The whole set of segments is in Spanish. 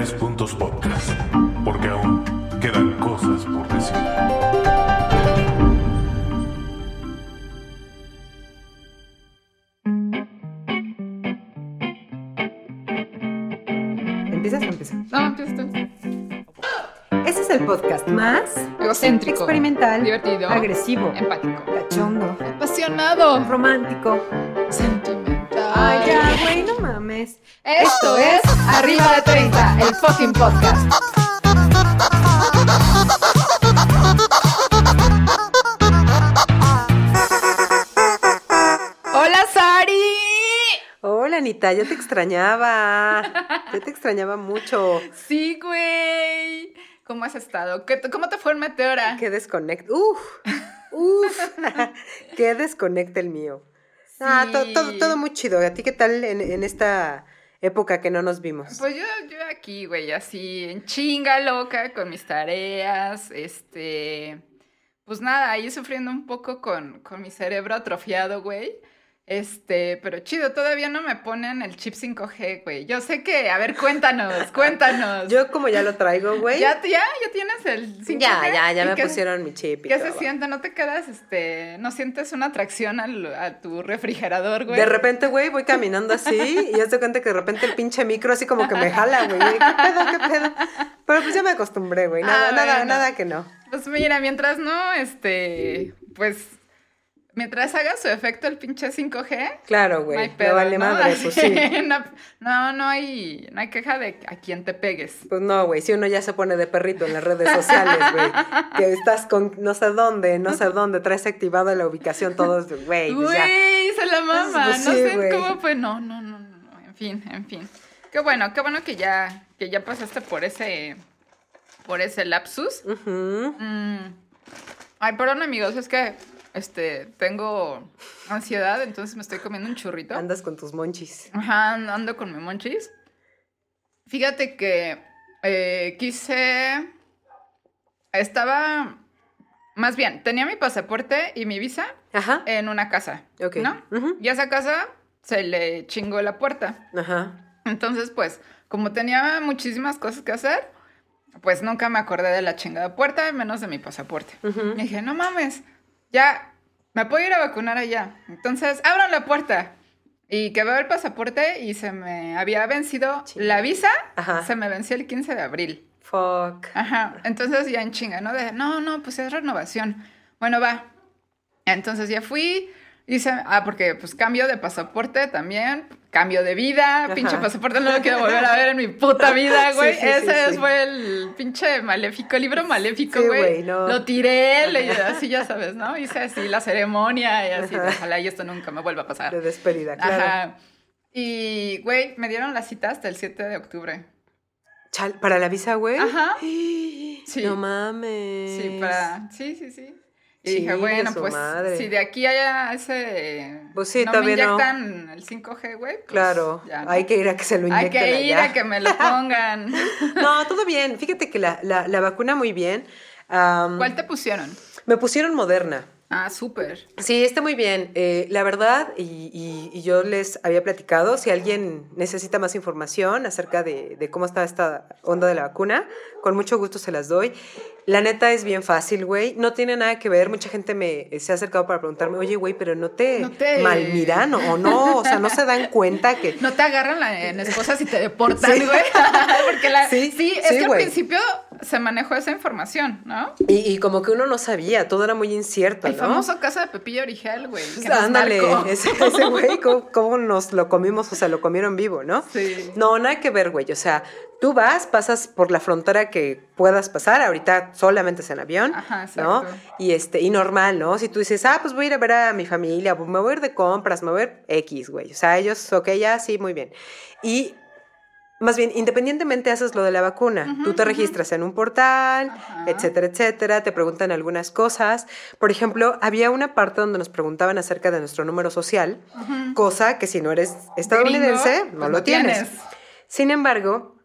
Tres Puntos Podcast, porque aún quedan cosas por decir. ¿Empiezas o empieza? No, empieza tú. Este es el podcast más Egocéntrico. experimental, Divertido. agresivo, Empático. cachondo, Apasionado. romántico. Sentimental. Ay, ya, güey, no mames. Esto es Arriba de 30, el fucking podcast. Hola, Sari. Hola, Anita, yo te extrañaba. Yo te extrañaba mucho. Sí, güey. ¿Cómo has estado? ¿Qué- ¿Cómo te fue el meteora? Qué desconecte. Uf, uf. Qué desconecte el mío. Ah, todo, todo muy chido. ¿A ti qué tal en, en esta época que no nos vimos? Pues yo, yo aquí, güey, así en chinga loca con mis tareas, este, pues nada, ahí sufriendo un poco con, con mi cerebro atrofiado, güey. Este, pero chido, todavía no me ponen el chip 5G, güey. Yo sé que, a ver, cuéntanos, cuéntanos. Yo como ya lo traigo, güey. ¿Ya, ya, ya tienes el 5G? ya, ya, ya ¿Y me qué- pusieron mi chip y ¿Qué todo. se siente? ¿No te quedas, este, no sientes una atracción al- a tu refrigerador, güey? De repente, güey, voy caminando así y ya se cuenta que de repente el pinche micro así como que me jala, güey. ¿Qué pedo, qué pedo? Pero pues ya me acostumbré, güey. Nada, Ah, nada, bueno. nada que no. Pues mira, mientras no, este, pues, mientras haga su efecto el pinche 5G, Claro, no güey. hay me pedo, vale ¿no? madre, pues sí. no, no, no hay, no hay queja de a quien te pegues. Pues no, güey, si uno ya se pone de perrito en las redes sociales, güey, que estás con no sé dónde, no sé dónde, traes activada la ubicación, todos, güey, pues. Güey, se la mama, Pues no sí, sé cómo fue, no, no, no, no, no, en fin, en fin. Qué bueno, qué bueno que ya, que ya pasaste por ese, por ese lapsus. Mm. Ay, perdón amigos, es que, este, tengo ansiedad, entonces me estoy comiendo un churrito. Andas con tus monchis. Ajá, ando con mi monchis. Fíjate que eh, quise. Estaba. Más bien, tenía mi pasaporte y mi visa Ajá. en una casa. Ok. ¿No? Y a esa casa se le chingó la puerta. Ajá. Entonces, pues, como tenía muchísimas cosas que hacer, pues nunca me acordé de la chingada puerta, menos de mi pasaporte. Ujú. Y dije, no mames, ya, me puedo ir a vacunar allá. Entonces, abran la puerta. Y que veo el pasaporte y se me había vencido Chinga. la visa, Ajá. se me venció el 15 de abril. Fuck. Ajá, entonces ya en chinga, ¿no? De, no, no, pues es renovación. Bueno, va. Entonces ya fui, hice, ah, porque pues cambio de pasaporte también, cambio de vida, Ajá. pinche pasaporte no lo quiero volver a ver en mi puta vida, güey. sí, sí, Ese sí. fue el pinche maléfico, el libro maléfico, güey. no. Lo tiré, le, así ya sabes, ¿no? Hice así la ceremonia y así, Ajá. ojalá y esto nunca me vuelva a pasar. De despedida, claro. Ajá. Y, güey, me dieron la cita hasta el 7 de octubre. Chal, ¿Para la visa, güey? Ajá. Sí. No mames. Sí, para. Sí, sí, sí. Y dije, bueno, pues madre. si de aquí haya ese. Pues sí, no todavía me no. el 5G, güey. pues Claro. ya, ¿no? Hay que ir a que se lo Hay inyecten que ir a que me lo pongan. No, todo bien. Fíjate que la, la, la vacuna muy bien. ¿Cuál te pusieron? Me pusieron Moderna. Ah, súper. Sí, está muy bien. Eh, la verdad, y, y- y yo les había platicado, si alguien necesita más información acerca de, de cómo está esta onda de la vacuna, con mucho gusto se las doy. La neta es bien fácil, güey. No tiene nada que ver. Mucha gente me eh, se ha acercado para preguntarme, oye, güey, pero no te, No te- malmiran o no. O sea, no se dan cuenta que... No te agarran la, en esposas y te deportan, Sí. güey. Porque la. Sí, Sí, es sí, que al principio se manejó esa información, ¿no? Y, y como que uno no sabía, todo era muy incierto. Famoso caso de Pepillo Origel, güey. nos ándale, marcó. ese güey, ¿cómo, cómo nos lo comimos? O sea, lo comieron vivo, ¿no? Sí. No, nada que ver, güey. O sea, tú vas, pasas por la frontera que puedas pasar. Ahorita solamente es en avión, Ajá, ¿no? Y, este, y normal, ¿no? Si tú dices, ah, pues voy a ir a ver a mi familia, me voy a ir de compras, me voy a ir X, güey. O sea, ellos, ok, ya, sí, muy bien. Y más bien, independientemente haces lo de la vacuna. Tú te registras en un portal, etcétera, etcétera. Te preguntan algunas cosas. Por ejemplo, había una parte donde nos preguntaban acerca de nuestro número social, cosa que si no eres estadounidense, Gringo, no pues lo tienes. Sin embargo,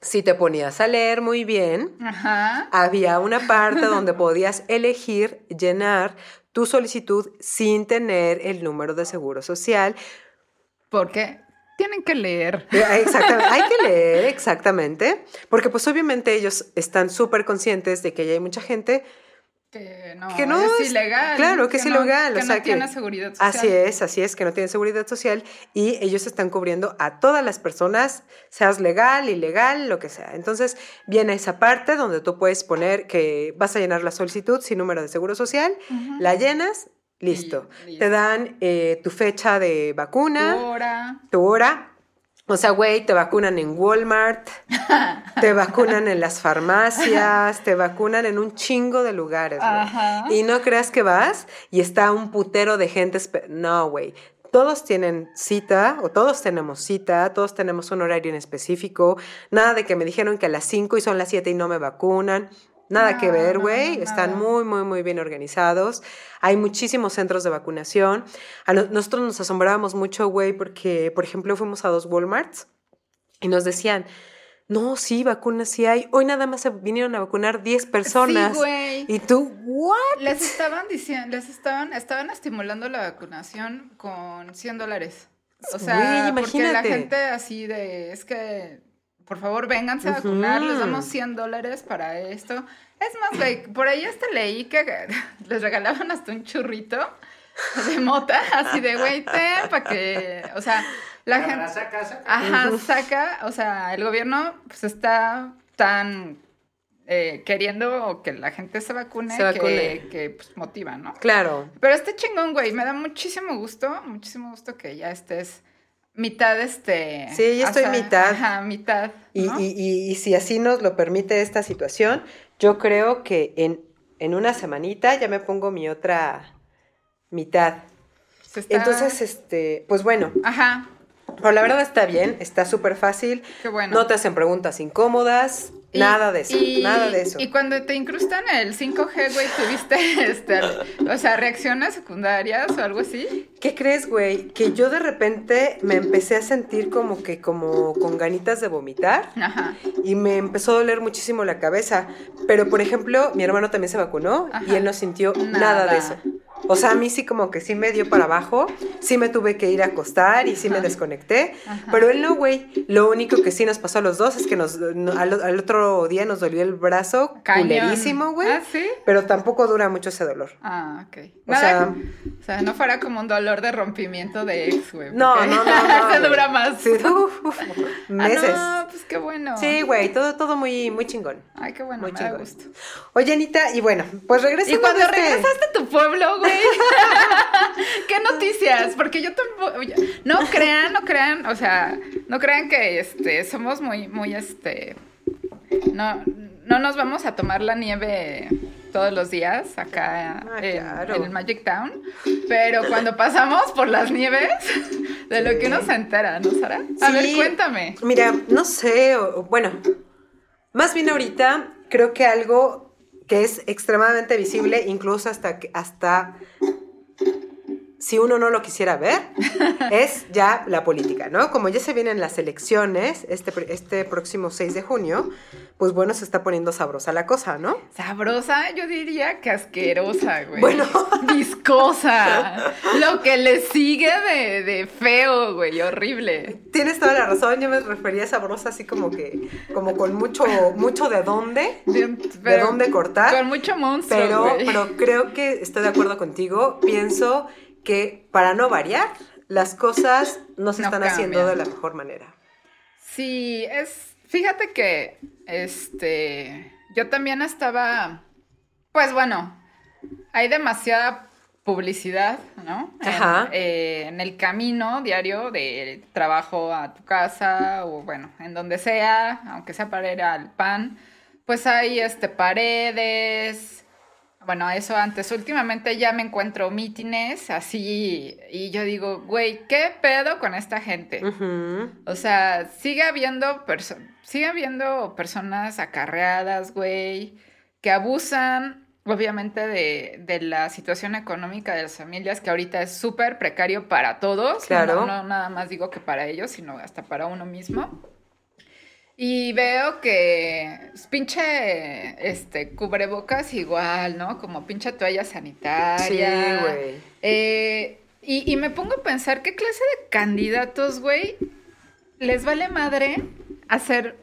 si te ponías a leer muy bien, había una parte donde podías elegir llenar tu solicitud sin tener el número de seguro social. ¿Por qué? Tienen que leer. Eh, Exactamente, hay que leer, exactamente, porque pues obviamente ellos están súper conscientes de que ya hay mucha gente Que no, Que no es es- ilegal. claro, que es no- ilegal, Que o sea, no que- tiene seguridad social. Así es, así es, que no tienen seguridad social y ellos están cubriendo a todas las personas, seas legal, ilegal, lo que sea. Entonces viene esa parte donde tú puedes poner que vas a llenar la solicitud sin número de seguro social, la llenas, listo. Y. Te dan eh, tu fecha de vacuna, Ahora. tu hora. O sea, güey, te vacunan en Walmart, te vacunan en las farmacias, te vacunan en un chingo de lugares. güey. Y no creas que vas y está un putero de gente. No, güey. Todos tienen cita o todos tenemos cita, todos tenemos un horario en específico. Nada de que me dijeron que a las 5 y son las 7 y no me vacunan. Nada que ver, güey. no, Están muy, muy, muy bien organizados. Hay muchísimos centros de vacunación. A no- nosotros nos asombrábamos mucho, güey, porque, por ejemplo, fuimos a dos Walmarts y nos decían, no, sí, vacunas sí hay. Hoy nada más se vinieron a vacunar 10 personas. Sí, güey. Y tú, ¿what? Les estaban diciendo, les estaban, estaban estimulando la vacunación con 100 dólares. O sea, porque la gente así de, es que, por favor, vénganse a vacunar, les damos 100 dólares para esto. Es más, güey, por ahí hasta leí que les regalaban hasta un churrito de mota, así de, güey, ten, para que, o sea, la gente... Cámara, saca, saca. Ajá, saca, o sea, el gobierno pues está tan eh, queriendo que la gente se vacune, Se vacune. que, que, pues, motiva, ¿no? Claro. Pero este chingón, güey, me da muchísimo gusto, muchísimo gusto que ya estés mitad, este... Sí, ya estoy sea, mitad. Ajá, mitad, Y, y- y- y si así nos lo permite esta situación, yo creo que en, en una semanita ya me pongo mi otra mitad. Se está- Entonces, este, pues bueno, Ajá, pero la verdad está bien, está súper fácil. qué bueno. No te hacen preguntas incómodas, Y- nada de eso, y- nada de eso. Y cuando te incrustan el 5G, güey, ¿tuviste, este, o sea, reacciones secundarias o algo así? ¿Qué crees, güey? Que yo de repente me empecé a sentir como que como con ganitas de vomitar. Ajá. y me empezó a doler muchísimo la cabeza. Pero, por ejemplo, mi hermano también se vacunó y él no sintió nada. Nada. de eso. O sea, a mí sí como que sí me dio para abajo, sí me tuve que ir a acostar y sí me desconecté, Ajá. pero él no, güey. Lo único que sí nos pasó a los dos es que nos, no- al, al otro día nos dolió el brazo Cañón. culerísimo, güey. ¿Ah, sí? Pero tampoco dura mucho ese dolor. Ah, ok. O Nada, sea, o sea, no fuera como un dolor de rompimiento de ex, güey. no, no, no. no, Se dura más. Sí, uf, uf, meses. Ah, no, pues qué bueno. Sí, güey, todo, todo muy, muy chingón. Ay, qué bueno, Muy me da gusto. Oye, Anita, y bueno, pues regresando Y cuando este- regresaste a tu pueblo, güey. ¿Qué noticias? Porque yo tampoco. No crean, no crean, o sea, no crean que este somos muy, muy este. No, no nos vamos a tomar la nieve todos los días acá Ah, en, claro. en el Magic Town. Pero cuando pasamos por las nieves, de lo que uno se entera, ¿no, Sara? A ver, Sí. cuéntame. Mira, no sé, o bueno, más bien ahorita creo que algo que es extremadamente visible, incluso hasta hasta si uno no lo quisiera ver, es ya la política, ¿no? Como ya se vienen las elecciones este, este próximo 6 de junio, pues bueno, se está poniendo sabrosa la cosa, ¿no? Sabrosa, yo diría que asquerosa, güey. Bueno. Viscosa. Lo que le sigue de, de feo, güey, horrible. Tienes toda la razón, yo me refería a sabrosa así como que, como con mucho, mucho de dónde, De, de dónde cortar. Con mucho monstruo, Pero, güey. pero creo que estoy de acuerdo contigo. Pienso que para no variar, las cosas no se No están haciendo de la mejor manera. Sí, es. Fíjate que. Este. Yo también estaba. Pues bueno. Hay demasiada publicidad, ¿no? En- Ajá. eh, En, el camino diario de trabajo a tu casa o bueno, en donde sea, aunque sea para ir al pan, pues hay este paredes. Bueno, eso antes. Últimamente ya me encuentro mítines así y yo digo, güey, ¿qué pedo con esta gente? O sea, sigue habiendo, perso- sigue habiendo personas acarreadas, güey, que abusan, obviamente, de, de la situación económica de las familias, que ahorita es súper precario para todos. Claro. No, no nada más digo que para ellos, sino hasta para uno mismo. Y veo que es pinche este cubrebocas igual, ¿no? Como pinche toalla Sí, sanitaria. güey. Eh, y, y me pongo a pensar qué clase de candidatos, güey, les vale madre hacer,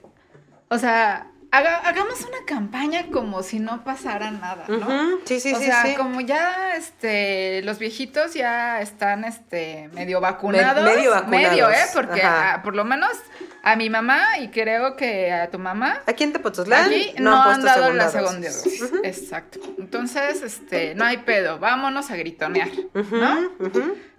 o sea, haga- hagamos una campaña como si no pasara nada, ¿no? Ujú, Sí, sí, o sí, sea, sí. como ya este los viejitos ya están este medio vacunados. medio vacunados, Medio, ¿eh? Porque ah, por lo menos a mi mamá y creo que a tu mamá Aquí en Tepoztlán Aquí no, han, puesto dado la segunda segunda dosis. Exacto. Entonces, este, no hay pedo. Vámonos a gritonear, ¿no?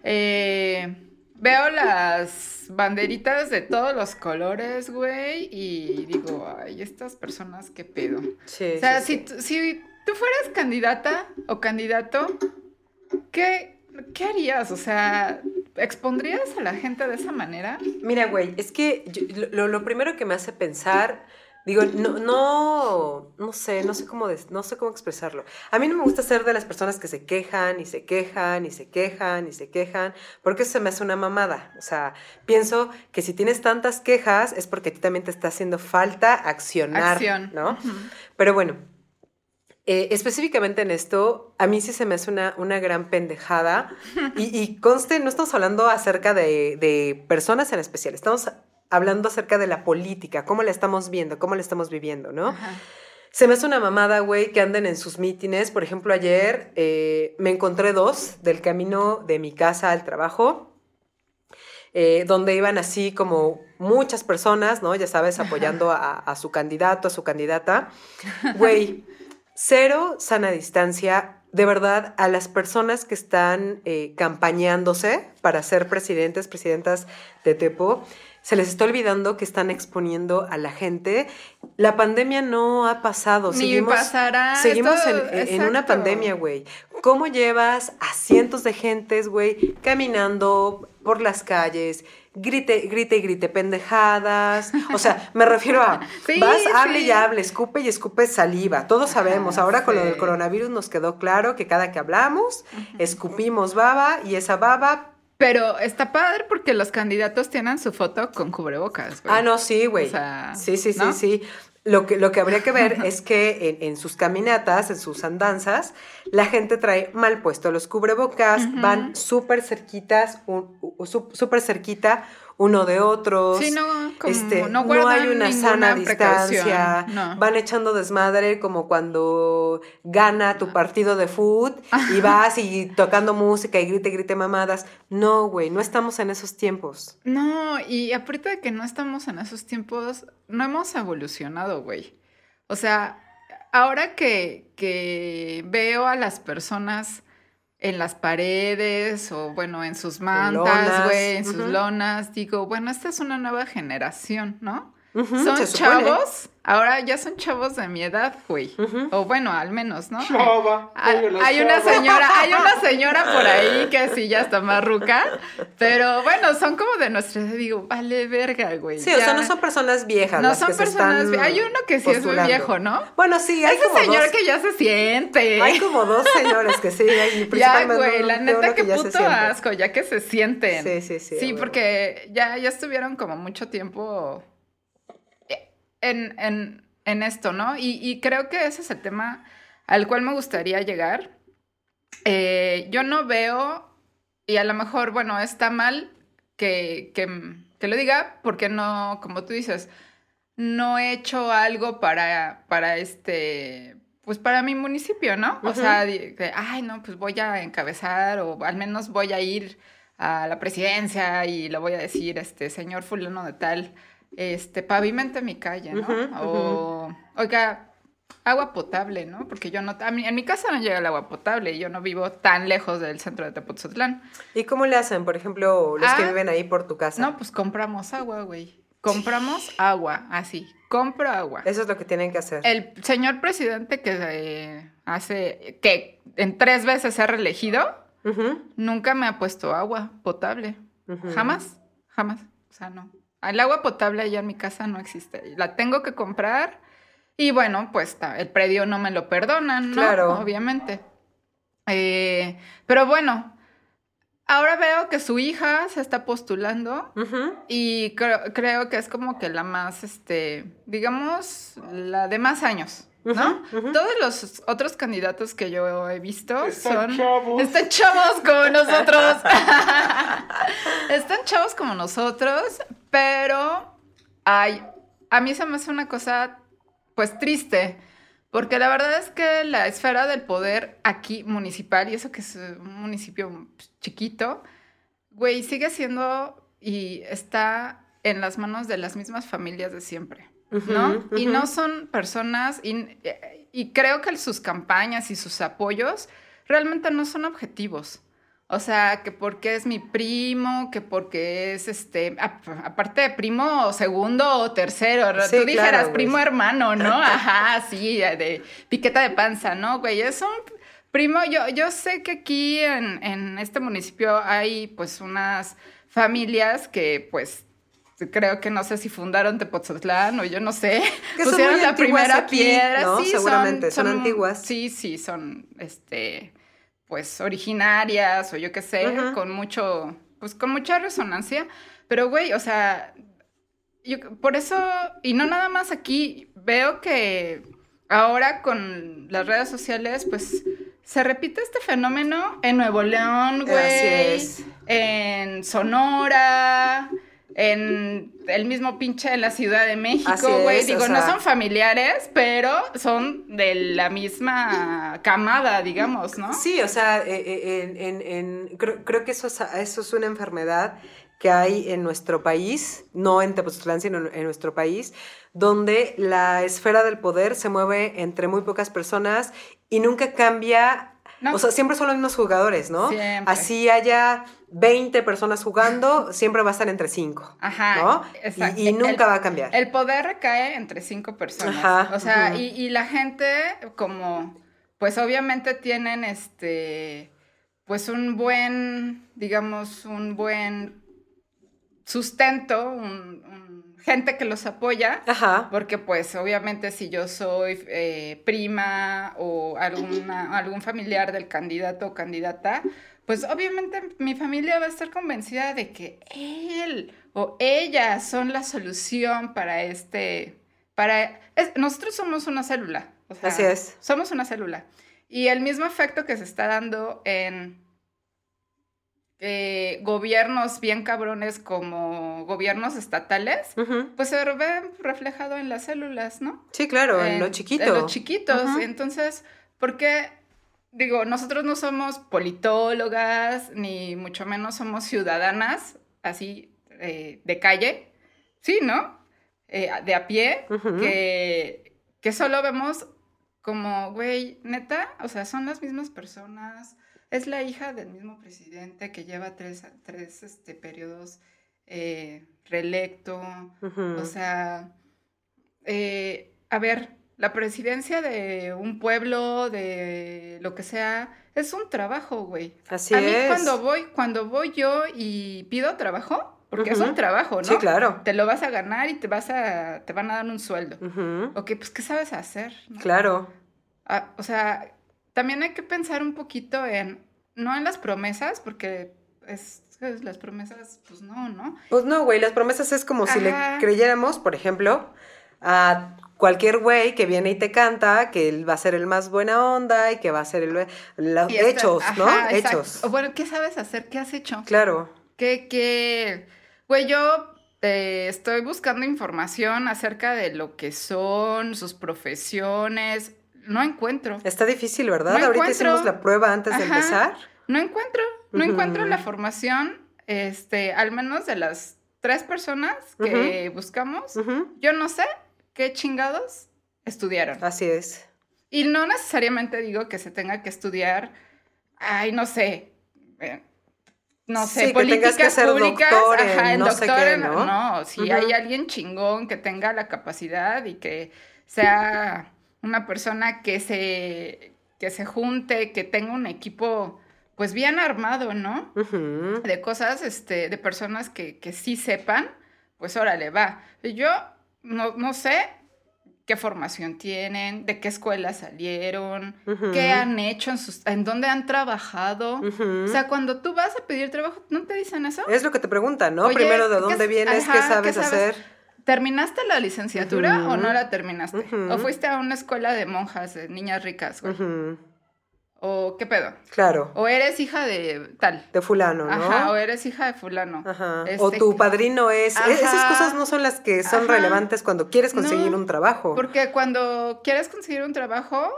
Eh, veo las banderitas de todos los colores, güey, y digo, ay, estas personas, qué pedo. Sí, o sea, sí, si, sí. si tú fueras candidata o candidato, ¿qué, ¿qué harías? O sea, ¿expondrías a la gente de esa manera? Mira, güey, es que yo- lo, lo primero que me hace pensar, digo, no, no, no sé, no sé cómo, no sé cómo expresarlo. A mí no me gusta ser de las personas que se quejan y se quejan y se quejan y se quejan, porque eso se me hace una mamada. O sea, pienso que si tienes tantas quejas es porque a ti también te está haciendo falta accionar, Acción. ¿no? Pero bueno, eh, específicamente en esto, a mí sí se me hace una, una gran pendejada. Y, y conste, no estamos hablando acerca de, de personas en especial, estamos hablando acerca de la política, cómo la estamos viendo, cómo la estamos viviendo, ¿no? Ajá. Se me hace una mamada, güey, que anden en sus mítines. Por ejemplo, ayer eh, me encontré dos del camino de mi casa al trabajo. eh, donde iban así como muchas personas, ¿no? Ya sabes, apoyando a, a su candidato, a su candidata. Güey, cero sana distancia. De verdad, a las personas que están eh, campañándose para ser presidentes, presidentas de Tepo, se les está olvidando que están exponiendo a la gente. La pandemia no ha pasado. Ni seguimos pasará. seguimos esto- en, en una pandemia, güey. ¿Cómo llevas a cientos de gentes, güey, caminando por las calles, grite, grite y grite pendejadas? O sea, me refiero a, Sí, vas, hable sí. y hable, escupe y escupe saliva. Todos sabemos, ahora con lo del coronavirus nos quedó claro que cada que hablamos, escupimos baba y esa baba... Pero está padre porque los candidatos tienen su foto con cubrebocas, güey. Ah, no, sí, güey. O sea, sí, sí, sí, sí. Lo que, lo que habría que ver es que en, en sus caminatas, en sus andanzas, la gente trae mal puesto los cubrebocas, van súper cerquitas, súper cerquita uno de otros. Sí, no, como este, no no, hay una sana distancia. no. Van echando desmadre como cuando gana tu partido de fútbol y vas y tocando música y grite, grite mamadas. No, güey, no estamos en esos tiempos. No, y aparte de que no estamos en esos tiempos, no hemos evolucionado, güey. O sea, ahora que, que veo a las personas en las paredes o bueno, en sus mantas, güey, en sus lonas, digo, bueno, esta es una nueva generación, ¿no? Son chavos, ahora ya son chavos de mi edad, güey. O bueno, al menos, ¿no? Chava, Hay, la hay una señora, hay una señora por ahí que sí ya está más ruca, pero bueno, son como de nuestra edad, digo, vale verga, güey. Sí, o sea, no son personas viejas. No las son que personas están vie- Hay uno que sí es muy viejo, ¿no? Bueno, sí, hay Ese como señor dos. que ya se siente. Hay como dos señores que sí, hay ya, güey, la neta, que se puto siente. asco, ya que se sienten. Sí, sí, sí. Sí, porque ya, ya estuvieron como mucho tiempo en, en, en esto, ¿no? Y, y creo que ese es el tema al cual me gustaría llegar. Eh, yo no veo, y a lo mejor, bueno, está mal que, que, que lo diga, porque no, como tú dices, no he hecho algo para, para este, pues para mi municipio, ¿no? O sea, de- ay, no, pues voy a encabezar o al menos voy a ir a la presidencia y le voy a decir, este, señor fulano de tal, este, pavimente mi calle, ¿no? O, oiga, agua potable, ¿no? Porque yo no, a mí, en mi casa no llega el agua potable y yo no vivo tan lejos del centro de Tepoztlán. ¿Y cómo le hacen, por ejemplo, los que Ah, viven ahí por tu casa? No, pues compramos agua, güey. Compramos agua, así. Compro agua. Eso es lo que tienen que hacer. El señor presidente que eh, hace, que en tres veces se ha reelegido, nunca me ha puesto agua potable. Jamás, jamás. O sea, no. El agua potable allá en mi casa no existe. La tengo que comprar y bueno, pues el predio no me lo perdonan, ¿no? Claro. Obviamente. Eh, pero bueno, ahora veo que su hija se está postulando y creo, creo que es como que la más, este, digamos, la de más años, ¿no? Todos los otros candidatos que yo he visto Están son... chavos. Están chavos como nosotros. Están chavos como nosotros, pero hay, a mí se me hace una cosa, pues triste, porque la verdad es que la esfera del poder aquí municipal, y eso que es un municipio pues, chiquito, güey, sigue siendo y está en las manos de las mismas familias de siempre, ¿no? Y no son personas, y, y creo que sus campañas y sus apoyos realmente no son objetivos. O sea, que porque es mi primo, que porque es este, ap- aparte de primo segundo o tercero. Sí, tú dijeras claro, primo hermano, ¿no? Ajá, sí, de piqueta de panza, ¿no, güey? Es un primo, yo, yo sé que aquí en, en este municipio hay pues unas familias que pues creo que no sé si fundaron Tepoztlán o yo no sé, Que pusieron la primera aquí, piedra, ¿no? sí, Seguramente, son son antiguas. Sí, sí, son este pues originarias o yo qué sé, con mucho, pues con mucha resonancia. Pero, güey, o sea, yo, por eso, y no nada más aquí, veo que ahora con las redes sociales, pues se repite este fenómeno en Nuevo León, Así güey, es. en Sonora, en el mismo pinche de la Ciudad de México, güey. o Digo, no son familiares, pero son de la misma camada, digamos, ¿no? Sí, o sea, eh, eh, en, en- en- creo, creo que eso es, eso es una enfermedad que hay en nuestro país, no en Tepoztlán, sino en nuestro país, donde la esfera del poder se mueve entre muy pocas personas y nunca cambia. No. O sea, siempre son los mismos jugadores, ¿no? Siempre. Así haya 20 personas jugando, siempre va a estar entre 5. Ajá, ¿no? exacto. Y, y nunca El- va a cambiar. El poder recae entre cinco personas. Ajá, o sea, y, y la gente, como, pues obviamente tienen este, pues un buen, digamos, un buen sustento, un- un- gente que los apoya. Ajá. Porque pues obviamente si yo soy eh, prima o alguna, algún familiar del candidato o candidata, pues obviamente mi familia va a estar convencida de que él o ella son la solución para este, para, es- nosotros somos una célula. o sea, Así es. Somos una célula. Y el mismo efecto que se está dando en eh, gobiernos bien cabrones como gobiernos estatales, pues se ve reflejado en las células, ¿no? Sí, claro, en, En- lo chiquito. En los chiquitos. Entonces, ¿por qué? Digo, nosotros no somos politólogas, ni mucho menos somos ciudadanas, así, eh, de calle, sí, ¿no? Eh, de a pie, que, que solo vemos como, güey, neta, o sea, son las mismas personas, es la hija del mismo presidente que lleva tres, tres este, periodos eh, reelecto, o sea, eh, a ver, la presidencia de un pueblo, de lo que sea, es un trabajo, güey. Así a mí es. cuando voy, cuando voy yo y pido trabajo, porque es un trabajo, ¿no? Sí, claro. Te lo vas a ganar y te vas a, te van a dar un sueldo. Ujú. Ok, pues ¿qué sabes hacer? no? Claro. Ah, o sea, también hay que pensar un poquito en, no en las promesas, porque es, es- las promesas, pues no, ¿no? Pues no, güey, las promesas es como si le creyéramos, por ejemplo, a cualquier güey que viene y te canta que él va a ser el más buena onda y que va a ser el... Los hechos, ¿no? exacto. Hechos. O bueno, ¿qué sabes hacer? ¿Qué has hecho? Claro. Que, que, güey, yo eh, estoy buscando información acerca de lo que son, sus profesiones. No encuentro. Está difícil, ¿verdad? No Ahorita encuentro. hicimos la prueba antes de empezar. No encuentro, no encuentro la formación, este, al menos de las tres personas que buscamos. Yo no sé qué chingados estudiaron. Así es. Y no necesariamente digo que se tenga que estudiar, ay, no sé, eh, no sé, Sí, que tengas políticas que ser públicas, doctor en ajá, en no sé doctor qué, en- ¿no? no, si hay alguien chingón que tenga la capacidad y que sea una persona que se, que se junte, que tenga un equipo, pues bien armado, ¿no? De cosas, este, de personas que, que sí sepan, pues órale, va. Yo no, no sé qué formación tienen, de qué escuela salieron, qué han hecho, en, sus, en dónde han trabajado. O sea, cuando tú vas a pedir trabajo, ¿no te dicen eso? Es lo que te preguntan, ¿no? Oye, Primero, ¿de ¿qué dónde es- vienes? ajá, ¿Qué sabes? hacer? ¿Terminaste la licenciatura o no la terminaste? ¿O fuiste a una escuela de monjas, de niñas ricas, güey? ¿O qué pedo? Claro. O eres hija de tal. De fulano, ¿no? Ajá, o eres hija de fulano. Ajá. Este, o tu padrino es... Ajá. Esas cosas no son las que son Ajá. relevantes cuando quieres conseguir No, un trabajo. Porque cuando quieres conseguir un trabajo,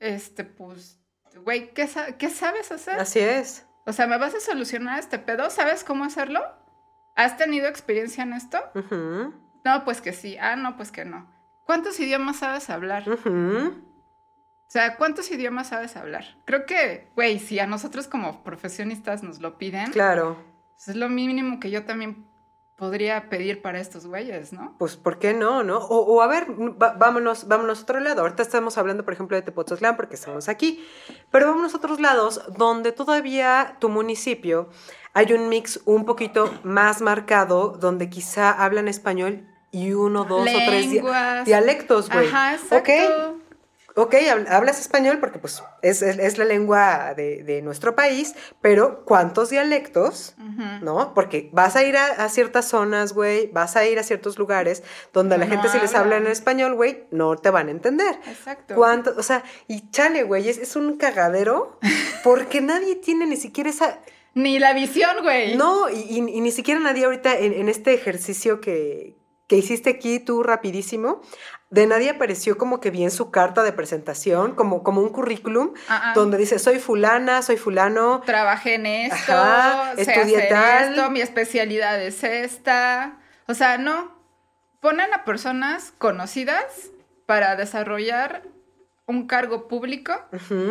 este, pues, güey, ¿qué, sa- qué sabes hacer? Así es. O sea, ¿me vas a solucionar este pedo? ¿Sabes cómo hacerlo? ¿Has tenido experiencia en esto? Ujú, No, pues que sí. Ah, no, pues que no. ¿Cuántos idiomas sabes hablar? O sea, ¿cuántos idiomas sabes hablar? Creo que, güey, si a nosotros como profesionistas nos lo piden, Claro. pues es lo mínimo que yo también podría pedir para estos güeyes, ¿no? Pues, ¿por qué no, no? O, o a ver, va- vámonos, vámonos a otro lado. Ahorita estamos hablando, por ejemplo, de Tepoztlán porque estamos aquí. Pero vámonos a otros lados donde todavía tu municipio hay un mix un poquito más marcado, donde quizá hablan español y uno, dos o tres dialectos, güey. Ajá, exacto. Ok, Ok, hab- hablas español porque pues es, es- es la lengua de, de nuestro país, pero ¿cuántos dialectos? ¿No? Porque vas a ir a, a ciertas zonas, güey, vas a ir a ciertos lugares donde a la No gente si les hablan. en español, güey, no te van a entender. Exacto. ¿Cuánto? O sea, y chale, güey, es, es un cagadero porque nadie tiene ni siquiera esa... Ni la visión, güey. No, y, y- y ni siquiera nadie ahorita en, en este ejercicio que, que hiciste aquí tú rapidísimo, de nadie apareció como que bien su carta de presentación, como, como un currículum, donde dice, soy fulana, soy fulano. Trabajé en esto, Ajá, estudié tal. esto, mi especialidad es esta. O sea, no. Ponen a personas conocidas para desarrollar un cargo público,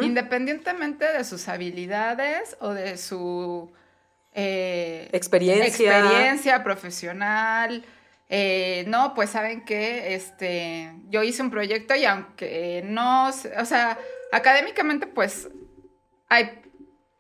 independientemente de sus habilidades o de su eh, Experiencia. experiencia profesional. Eh, no, pues saben que este, yo hice un proyecto y aunque no, o sea, académicamente pues hay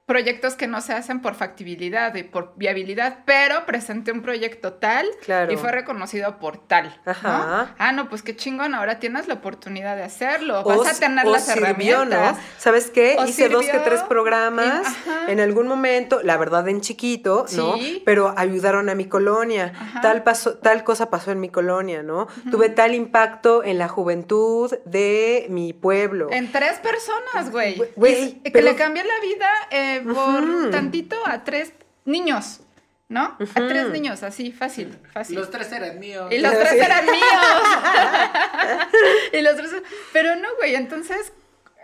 proyectos que no se hacen por factibilidad y por viabilidad, pero presenté un proyecto tal Claro. y fue reconocido por tal. ¿no? Ajá. Ah, no, pues qué chingón, ahora tienes la oportunidad de hacerlo, O vas a s- tener o las sirvió, herramientas. ¿no? ¿Sabes qué? O Hice dos que tres programas y- en algún momento, la verdad en chiquito, ¿no? Sí. Pero ayudaron a mi colonia. Ajá. Tal, pasó, tal cosa pasó en mi colonia, ¿no? Tuve tal impacto en la juventud de mi pueblo. En tres personas, güey. Que le cambió la vida eh, por tantito a tres niños, ¿no? A tres niños, así, fácil, fácil. Los tres eran míos. Y los tres eran míos. y los tres. Pero no, güey. Entonces,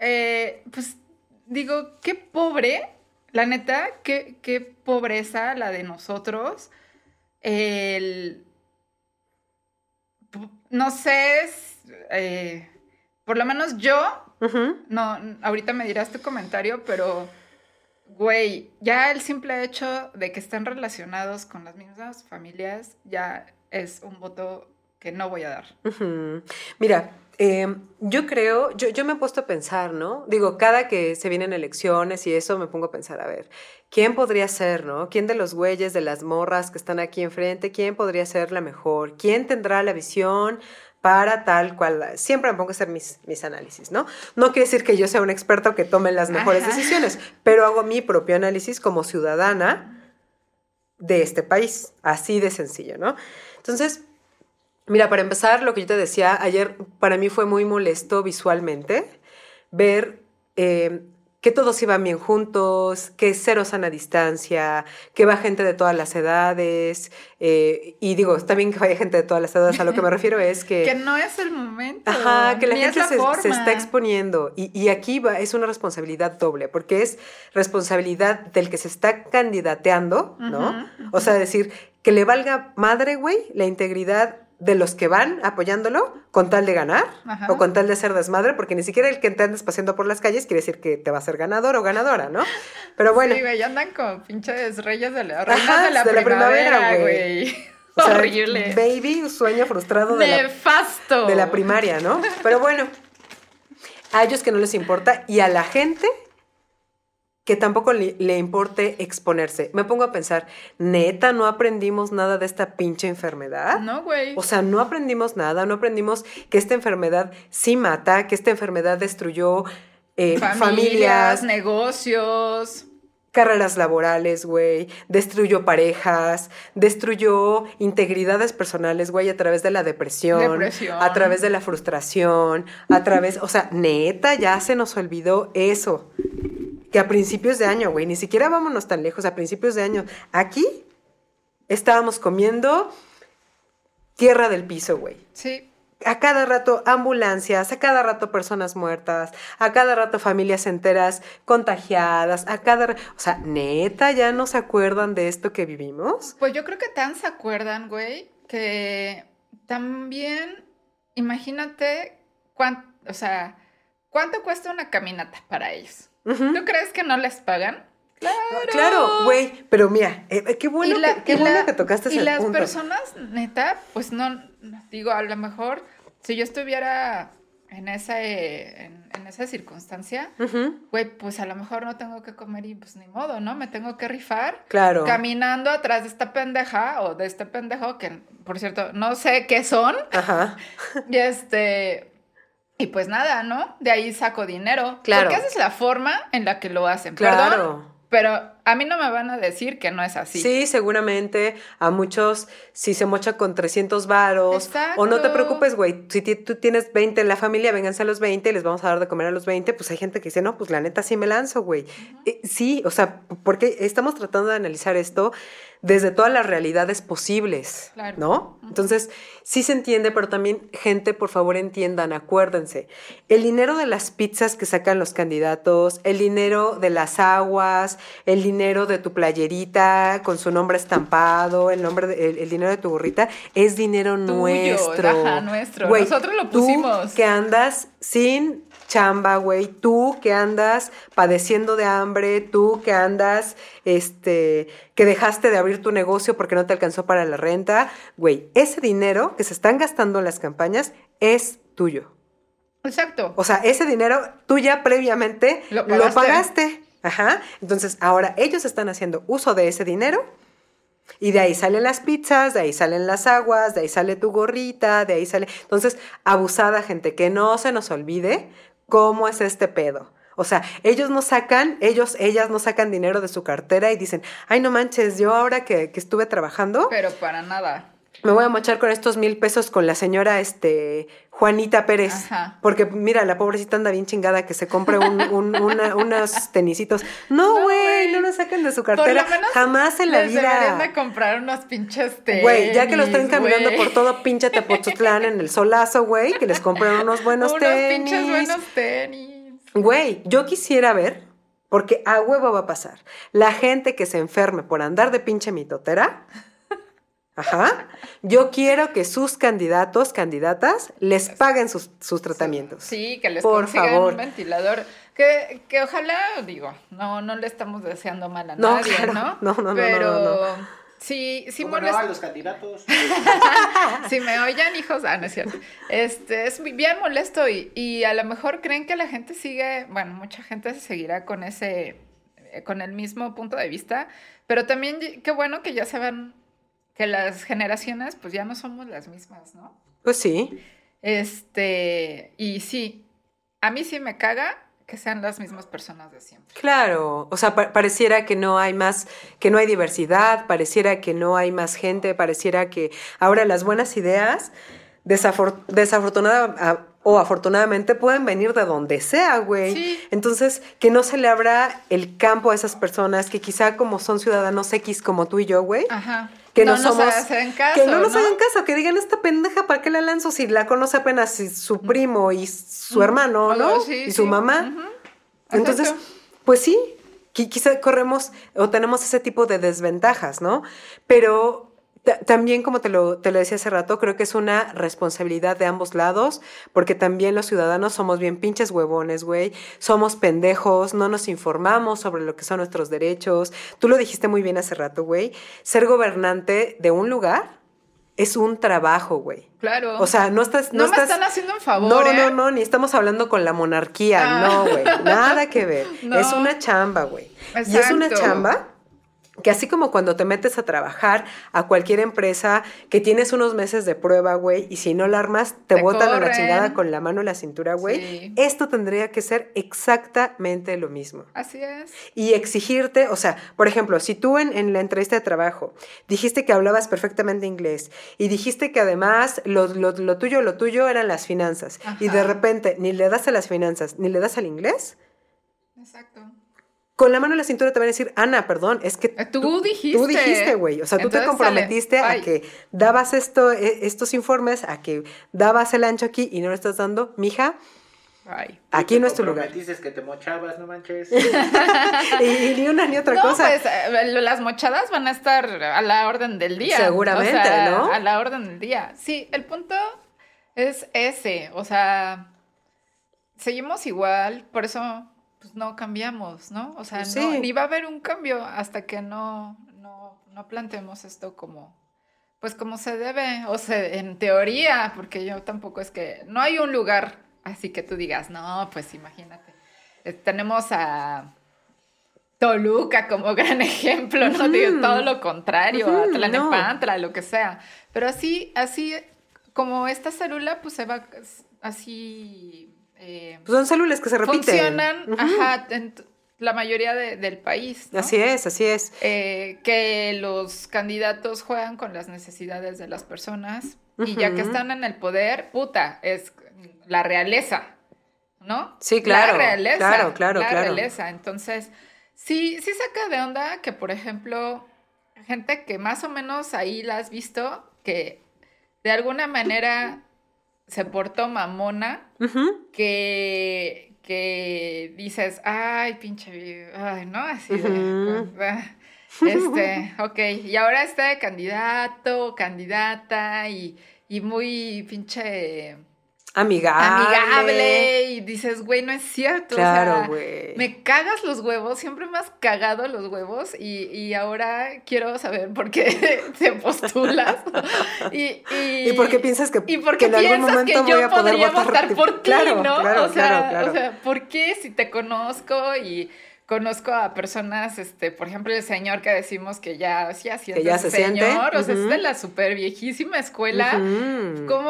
eh, pues digo, qué pobre, la neta, qué, qué pobreza la de nosotros. El. No sé, es, eh, por lo menos yo, no, ahorita me dirás tu comentario, pero, güey, ya el simple hecho de que estén relacionados con las mismas familias ya es un voto que no voy a dar. Mira, eh, yo creo, yo, yo me he puesto a pensar, ¿no? Digo, cada que se vienen elecciones y eso me pongo a pensar, a ver, ¿quién podría ser, ¿no? ¿Quién de los güeyes, de las morras que están aquí enfrente, quién podría ser la mejor? ¿Quién tendrá la visión? Para tal cual, siempre me pongo a hacer mis, mis análisis, ¿no? No quiere decir que yo sea un experto que tome las mejores Ajá. decisiones, pero hago mi propio análisis como ciudadana de este país, así de sencillo, ¿no? Entonces, Mira, para empezar, lo que yo te decía, ayer para mí fue muy molesto visualmente ver eh, que todos iban bien juntos, que cero sana distancia, que va gente de todas las edades. eh, y digo, bien que vaya gente de todas las edades, a lo que me refiero es que... Que no es el momento. Ajá, que la gente la se, está exponiendo. Y, y aquí va, es una responsabilidad doble, porque es responsabilidad del que se está candidateando, ¿no? O sea, decir, que le valga madre, güey, la integridad de los que van apoyándolo con tal de ganar Ajá. o con tal de hacer desmadre, porque ni siquiera el que te andes paseando por las calles quiere decir que te va a ser ganador o ganadora, ¿no? Pero bueno, Sí, güey, andan con pinches reyes de la, Ajá, de la de la primavera, primavera, güey. o sea, Horrible. baby, un sueño frustrado de la Nefasto. de la primaria, ¿no? Pero bueno, a ellos que no les importa y a la gente que tampoco le, le importe exponerse. Me pongo a pensar, neta, no aprendimos nada de esta pinche enfermedad. No, güey. O sea, no aprendimos nada, no aprendimos que esta enfermedad sí mata, que esta enfermedad destruyó eh, familias, familias, negocios. carreras laborales, güey, destruyó parejas, destruyó integridades personales, güey, a través de la depresión, Depresión. a través de la frustración, a través, o sea, neta, ya se nos olvidó eso. Que a principios de año, güey, ni siquiera vámonos tan lejos, a principios de año, aquí estábamos comiendo tierra del piso, güey. Sí. A cada rato ambulancias, a cada rato personas muertas, a cada rato familias enteras contagiadas, a cada... O sea, neta, ¿ya no se acuerdan de esto que vivimos? Pues yo creo que tan se acuerdan, güey, que también, imagínate, cuán, o sea, cuánto cuesta una caminata para ellos. ¿Tú crees que no les pagan? Claro. Claro, güey, pero mira, eh, eh, qué bueno, Y la- que, qué y bueno la- que tocaste Y ese las punto. personas, neta, pues no, digo, a lo mejor, si yo estuviera en esa, eh, en, en esa circunstancia, güey, pues a lo mejor no tengo que comer y pues ni modo, ¿no? Me tengo que rifar Claro. caminando atrás de esta pendeja o de este pendejo que, por cierto, no sé qué son. Ajá. Y este. Y pues nada, ¿no? De ahí saco dinero. Claro. Porque esa es la forma en la que lo hacen. Perdón, Claro. pero a mí no me van a decir que no es así. Sí. seguramente a muchos si se mocha con 300 varos o no te preocupes, güey, si tú tienes 20 en la familia, vénganse a los 20 y les vamos a dar de comer a los 20, pues hay gente que dice, "No, pues la neta sí me lanzo, güey." Eh, sí, o sea, porque estamos tratando de analizar esto desde todas las realidades posibles, Claro. ¿no? Entonces, sí se entiende, pero también, gente, por favor, entiendan, acuérdense, el dinero de las pizzas que sacan los candidatos, el dinero de las aguas, el dinero de tu playerita con su nombre estampado, el, nombre de- el, el dinero de tu gorrita, es dinero Tuyo, nuestro. ajá, nuestro. Nosotros lo tú pusimos. que andas sin chamba, güey, tú que andas padeciendo de hambre, tú que andas, este, que dejaste de abrir tu negocio porque no te alcanzó para la renta, güey, ese dinero que se están gastando en las campañas es tuyo. Exacto. O sea, ese dinero tú ya previamente Lo lo pagaste. pagaste. Ajá. Entonces, ahora ellos están haciendo uso de ese dinero y de ahí salen las pizzas, de ahí salen las aguas, de ahí sale tu gorrita, de ahí sale. Entonces, abusada gente, que no se nos olvide cómo es este pedo. O sea, ellos no sacan, ellos, ellas no sacan dinero de su cartera y dicen, ay, no manches, yo ahora que, que estuve trabajando, Pero para nada. Me voy a mochar con estos mil pesos con la señora este, Juanita Pérez. Ajá. Porque mira, la pobrecita anda bien chingada que se compre un- un- una- unos tenisitos. No, güey, no lo saquen de su cartera. Jamás en la les deberían de vida. comprar unos pinches tenis. Güey, ya que lo estén caminando por todo pinche Tepozotlán en el solazo, güey, que les compren unos buenos Unos tenis. pinches buenos tenis. Güey, yo quisiera ver, porque a huevo va a pasar, la gente que se enferme por andar de pinche mitotera. Ajá. Yo quiero que sus candidatos, candidatas, les paguen sus, sus tratamientos. Sí, que les Por consigan favor. un ventilador. Que, que ojalá, digo, no, no le estamos deseando mal a No, nadie, claro. ¿no? No, no, no, no, Pero no, sí, sí ¿Cómo no? molesta. A los candidatos. Si me oyen, hijos, ah, no es cierto. Este, es bien molesto y, y a lo mejor creen que la gente sigue, bueno, mucha gente se seguirá con ese, eh, con el mismo punto de vista, pero también qué bueno que ya saben que las generaciones, pues ya no somos las mismas, ¿no? Pues sí. Este, y sí, a mí sí me caga que sean las mismas personas de siempre. Claro, o sea, pa- pareciera que no hay más, que no hay diversidad, pareciera que no hay más gente, pareciera que ahora las buenas ideas, desafor- desafortunada o afortunadamente, pueden venir de donde sea, güey. Sí. Entonces, que no se le abra el campo a esas personas que quizá como son ciudadanos X como tú y yo, güey. Ajá. Que no, nos somos. hacen caso, que no nos ¿no? hagan caso, que digan esta pendeja, ¿para qué la lanzo si la conoce apenas si su primo y su hermano, Ujú, ¿no? sí, y su sí. mamá. Entonces, pues sí, qui- quizá corremos o tenemos ese tipo de desventajas, ¿no? Pero también, como te lo, te lo decía hace rato, creo que es una responsabilidad de ambos lados, porque también los ciudadanos somos bien pinches huevones, güey, somos pendejos, no nos informamos sobre lo que son nuestros derechos. Tú lo dijiste muy bien hace rato, güey, ser gobernante de un lugar es un trabajo, güey. Claro. O sea, no estás... no, me estás- están haciendo un favor, no, ¿eh? no, no, ni estamos hablando con la monarquía, Ah. no, güey, nada que ver. No. Es una chamba, güey. Y es una chamba que así como cuando te metes a trabajar a cualquier empresa que tienes unos meses de prueba, güey, y si no la armas, te, Te botan a la chingada con la mano en la cintura, güey. Sí. Esto tendría que ser exactamente lo mismo Así es. y exigirte, o sea, por ejemplo, si tú en, en la entrevista de trabajo dijiste que hablabas perfectamente inglés y dijiste que además lo, lo- lo tuyo, lo tuyo eran las finanzas y de repente ni le das a las finanzas ni le das al inglés, Exacto. Con la mano en la cintura te van a decir, Ana, perdón, es que Eh, tú dijiste. Tú dijiste, güey. O sea, tú te comprometiste sale, a que dabas esto, e- estos informes, a que dabas el ancho aquí y no lo estás dando. Mija, Ay. aquí no es tu lugar. Dices que te mochabas, no manches. Y, ni una ni otra no, cosa. pues eh, las mochadas van a estar a la orden del día. Seguramente, O sea, ¿no? A la orden del día. Sí, el punto es ese. O sea, seguimos igual, por eso pues, no cambiamos, ¿no? O sea, no- Sí. ni va a haber un cambio hasta que no, no, no planteemos esto como, pues como se debe, o sea, en teoría, porque yo tampoco es que, no hay un lugar así que tú digas, no, pues imagínate. Eh, tenemos a Toluca como gran ejemplo, no digo todo lo contrario, a no. Tlalnepantla, lo que sea. Pero así, así, como esta célula, pues se va así. Eh, Pues son células que se repiten. funcionan, ajá, en la mayoría de- del país. ¿no? Así es, así es. Eh, que los candidatos juegan con las necesidades de las personas y ya que están en el poder, puta, es la realeza, ¿no? Sí, claro, La realeza. claro, claro, la claro. realeza. Entonces, sí, sí saca de onda que, por ejemplo, gente que más o menos ahí la has visto, que de alguna manera se portó mamona, que, que dices, ay, pinche, ay, ¿no? Así de, este, ok, y ahora este candidato, candidata, y, y muy pinche Amigable. amigable, y dices, güey, no es cierto, o Claro, sea, güey. me cagas los huevos, siempre me has cagado los huevos y, y ahora quiero saber por qué te postulas. y, y, ¿Y por qué piensas que, y por que en algún piensas que momento voy yo a poder podría votar, votar por ti, Claro, ¿no? claro, o, sea, claro, claro. o sea, ¿por qué si te conozco y conozco a personas, este, por ejemplo, el señor que decimos que ya, sí, asiente Que ya se siente, señor, o sea, es de la súper viejísima escuela. ¿cómo?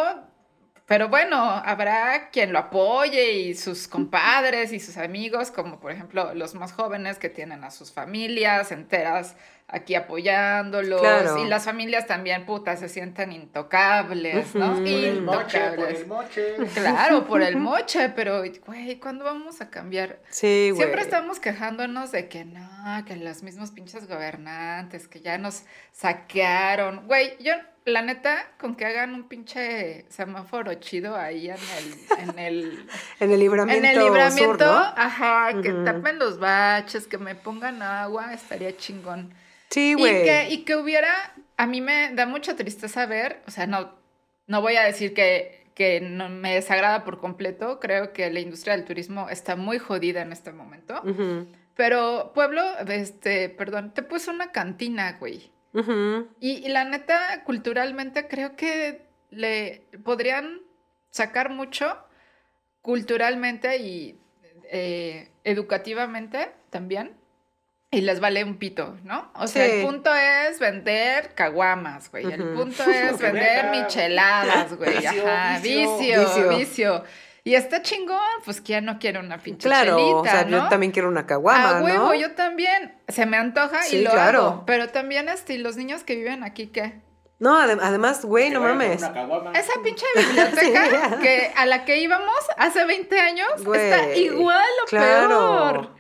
Pero bueno, habrá quien lo apoye y sus compadres y sus amigos, como por ejemplo los más jóvenes que tienen a sus familias enteras aquí apoyándolos. Claro. Y las familias también, putas, se sienten intocables, ¿no? Por el moche, por Intocables. el moche. Claro, por el moche, pero, güey, ¿cuándo vamos a cambiar? Sí, güey. Siempre estamos quejándonos de que no, que los mismos pinches gobernantes, que ya nos saquearon. Güey, yo, la neta, con que hagan un pinche semáforo chido ahí en el, en el, En el libramiento. en el libramiento, sur, ¿no? ajá, que tapen los baches, que me pongan agua, estaría chingón. Sí, Y güey. que, y que hubiera, a mí me da mucha tristeza ver, o sea, no, no voy a decir que, que no me desagrada por completo, creo que la industria del turismo está muy jodida en este momento, pero Pueblo, este, perdón, te puso una cantina, güey. Ujú. Y, y la neta, culturalmente creo que le podrían sacar mucho culturalmente y eh, educativamente también. Y les vale un pito, ¿no? O sea, Sí. el punto es vender caguamas, güey. El punto es vender micheladas, güey. Vicio, Ajá, vicio. vicio, Vicio. Y está chingón, pues que ya no quiere una pinche Claro, chelita, o sea, ¿no? yo también quiero una caguama, A huevo, ¿no? yo también. Se me antoja Sí, y lo claro. hago. Pero también, este, ¿y los niños que viven aquí, ¿qué? No, adem- además, güey, no mames. Esa pinche biblioteca Sí. que a la que íbamos hace 20 años Güey, está igual o claro. peor.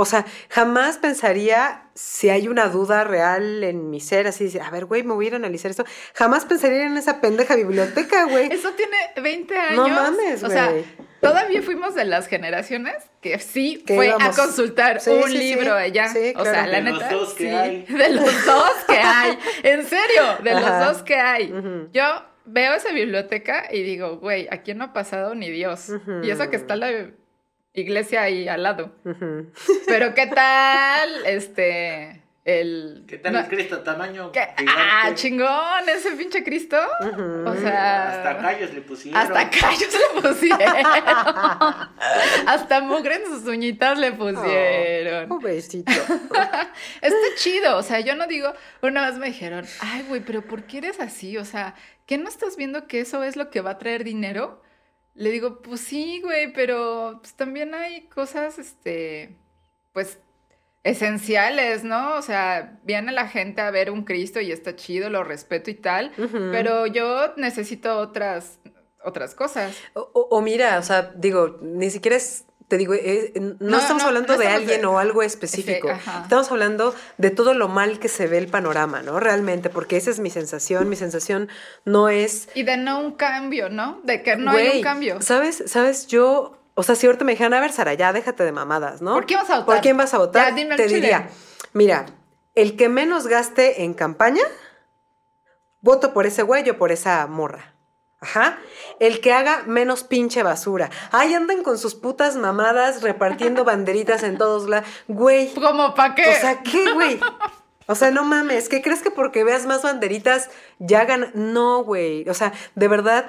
O sea, jamás pensaría si hay una duda real en mi ser, así, a ver, güey, me voy a ir a analizar esto. Jamás pensaría en esa pendeja biblioteca, güey. Eso tiene 20 años. No mames, O sea, güey. todavía fuimos de las generaciones que sí Que fue íbamos. a consultar Sí, un sí, sí. libro allá. Sí, O sea, claro. la De los neta. dos que sí, hay. De los dos que hay. En serio, de Ajá. los dos que hay. Yo veo esa biblioteca y digo, güey, aquí no ha pasado ni Dios. Y eso que está la iglesia ahí al lado. Pero ¿qué tal? Este. El. ¿Qué tal no, el Cristo tamaño? Ah, chingón, ese pinche Cristo. O sea. Hasta callos le pusieron. Hasta callos le pusieron. Hasta mugre en sus uñitas le pusieron. Oh, Pobrecito. Está chido, o sea, yo no digo, una vez me dijeron, ay, güey, pero ¿por qué eres así? O sea, ¿qué no estás viendo que eso es lo que va a traer dinero? Le digo, pues sí, güey, pero pues, también hay cosas, este, pues, esenciales, ¿no? O sea, viene la gente a ver un Cristo y está chido, lo respeto y tal, pero yo necesito otras, otras cosas. O, o- o mira, o sea, digo, ni siquiera es te digo, eh, no, No, estamos no, hablando no de estamos alguien de- o algo específico. estamos hablando de todo lo mal que se ve el panorama, ¿no? Realmente, porque esa es mi sensación. Mi sensación no es Y de no un cambio, ¿no? De que no hay un cambio. ¿Sabes? ¿Sabes? Yo, o sea, si ahorita me dijeran, a ver, Sara, ya déjate de mamadas, ¿no? ¿Por quién vas a votar? ¿Por quién vas a votar? Ya, dime el Te chile. diría, mira, el que menos gaste en campaña, voto por ese güey o por esa morra. Ajá. El que haga menos pinche basura. Ay, andan con sus putas mamadas repartiendo banderitas en todos lados. Güey. ¿Cómo para qué? O sea, ¿qué, güey? O sea, no mames, ¿qué crees que porque veas más banderitas ya ganan? No, güey. O sea, de verdad,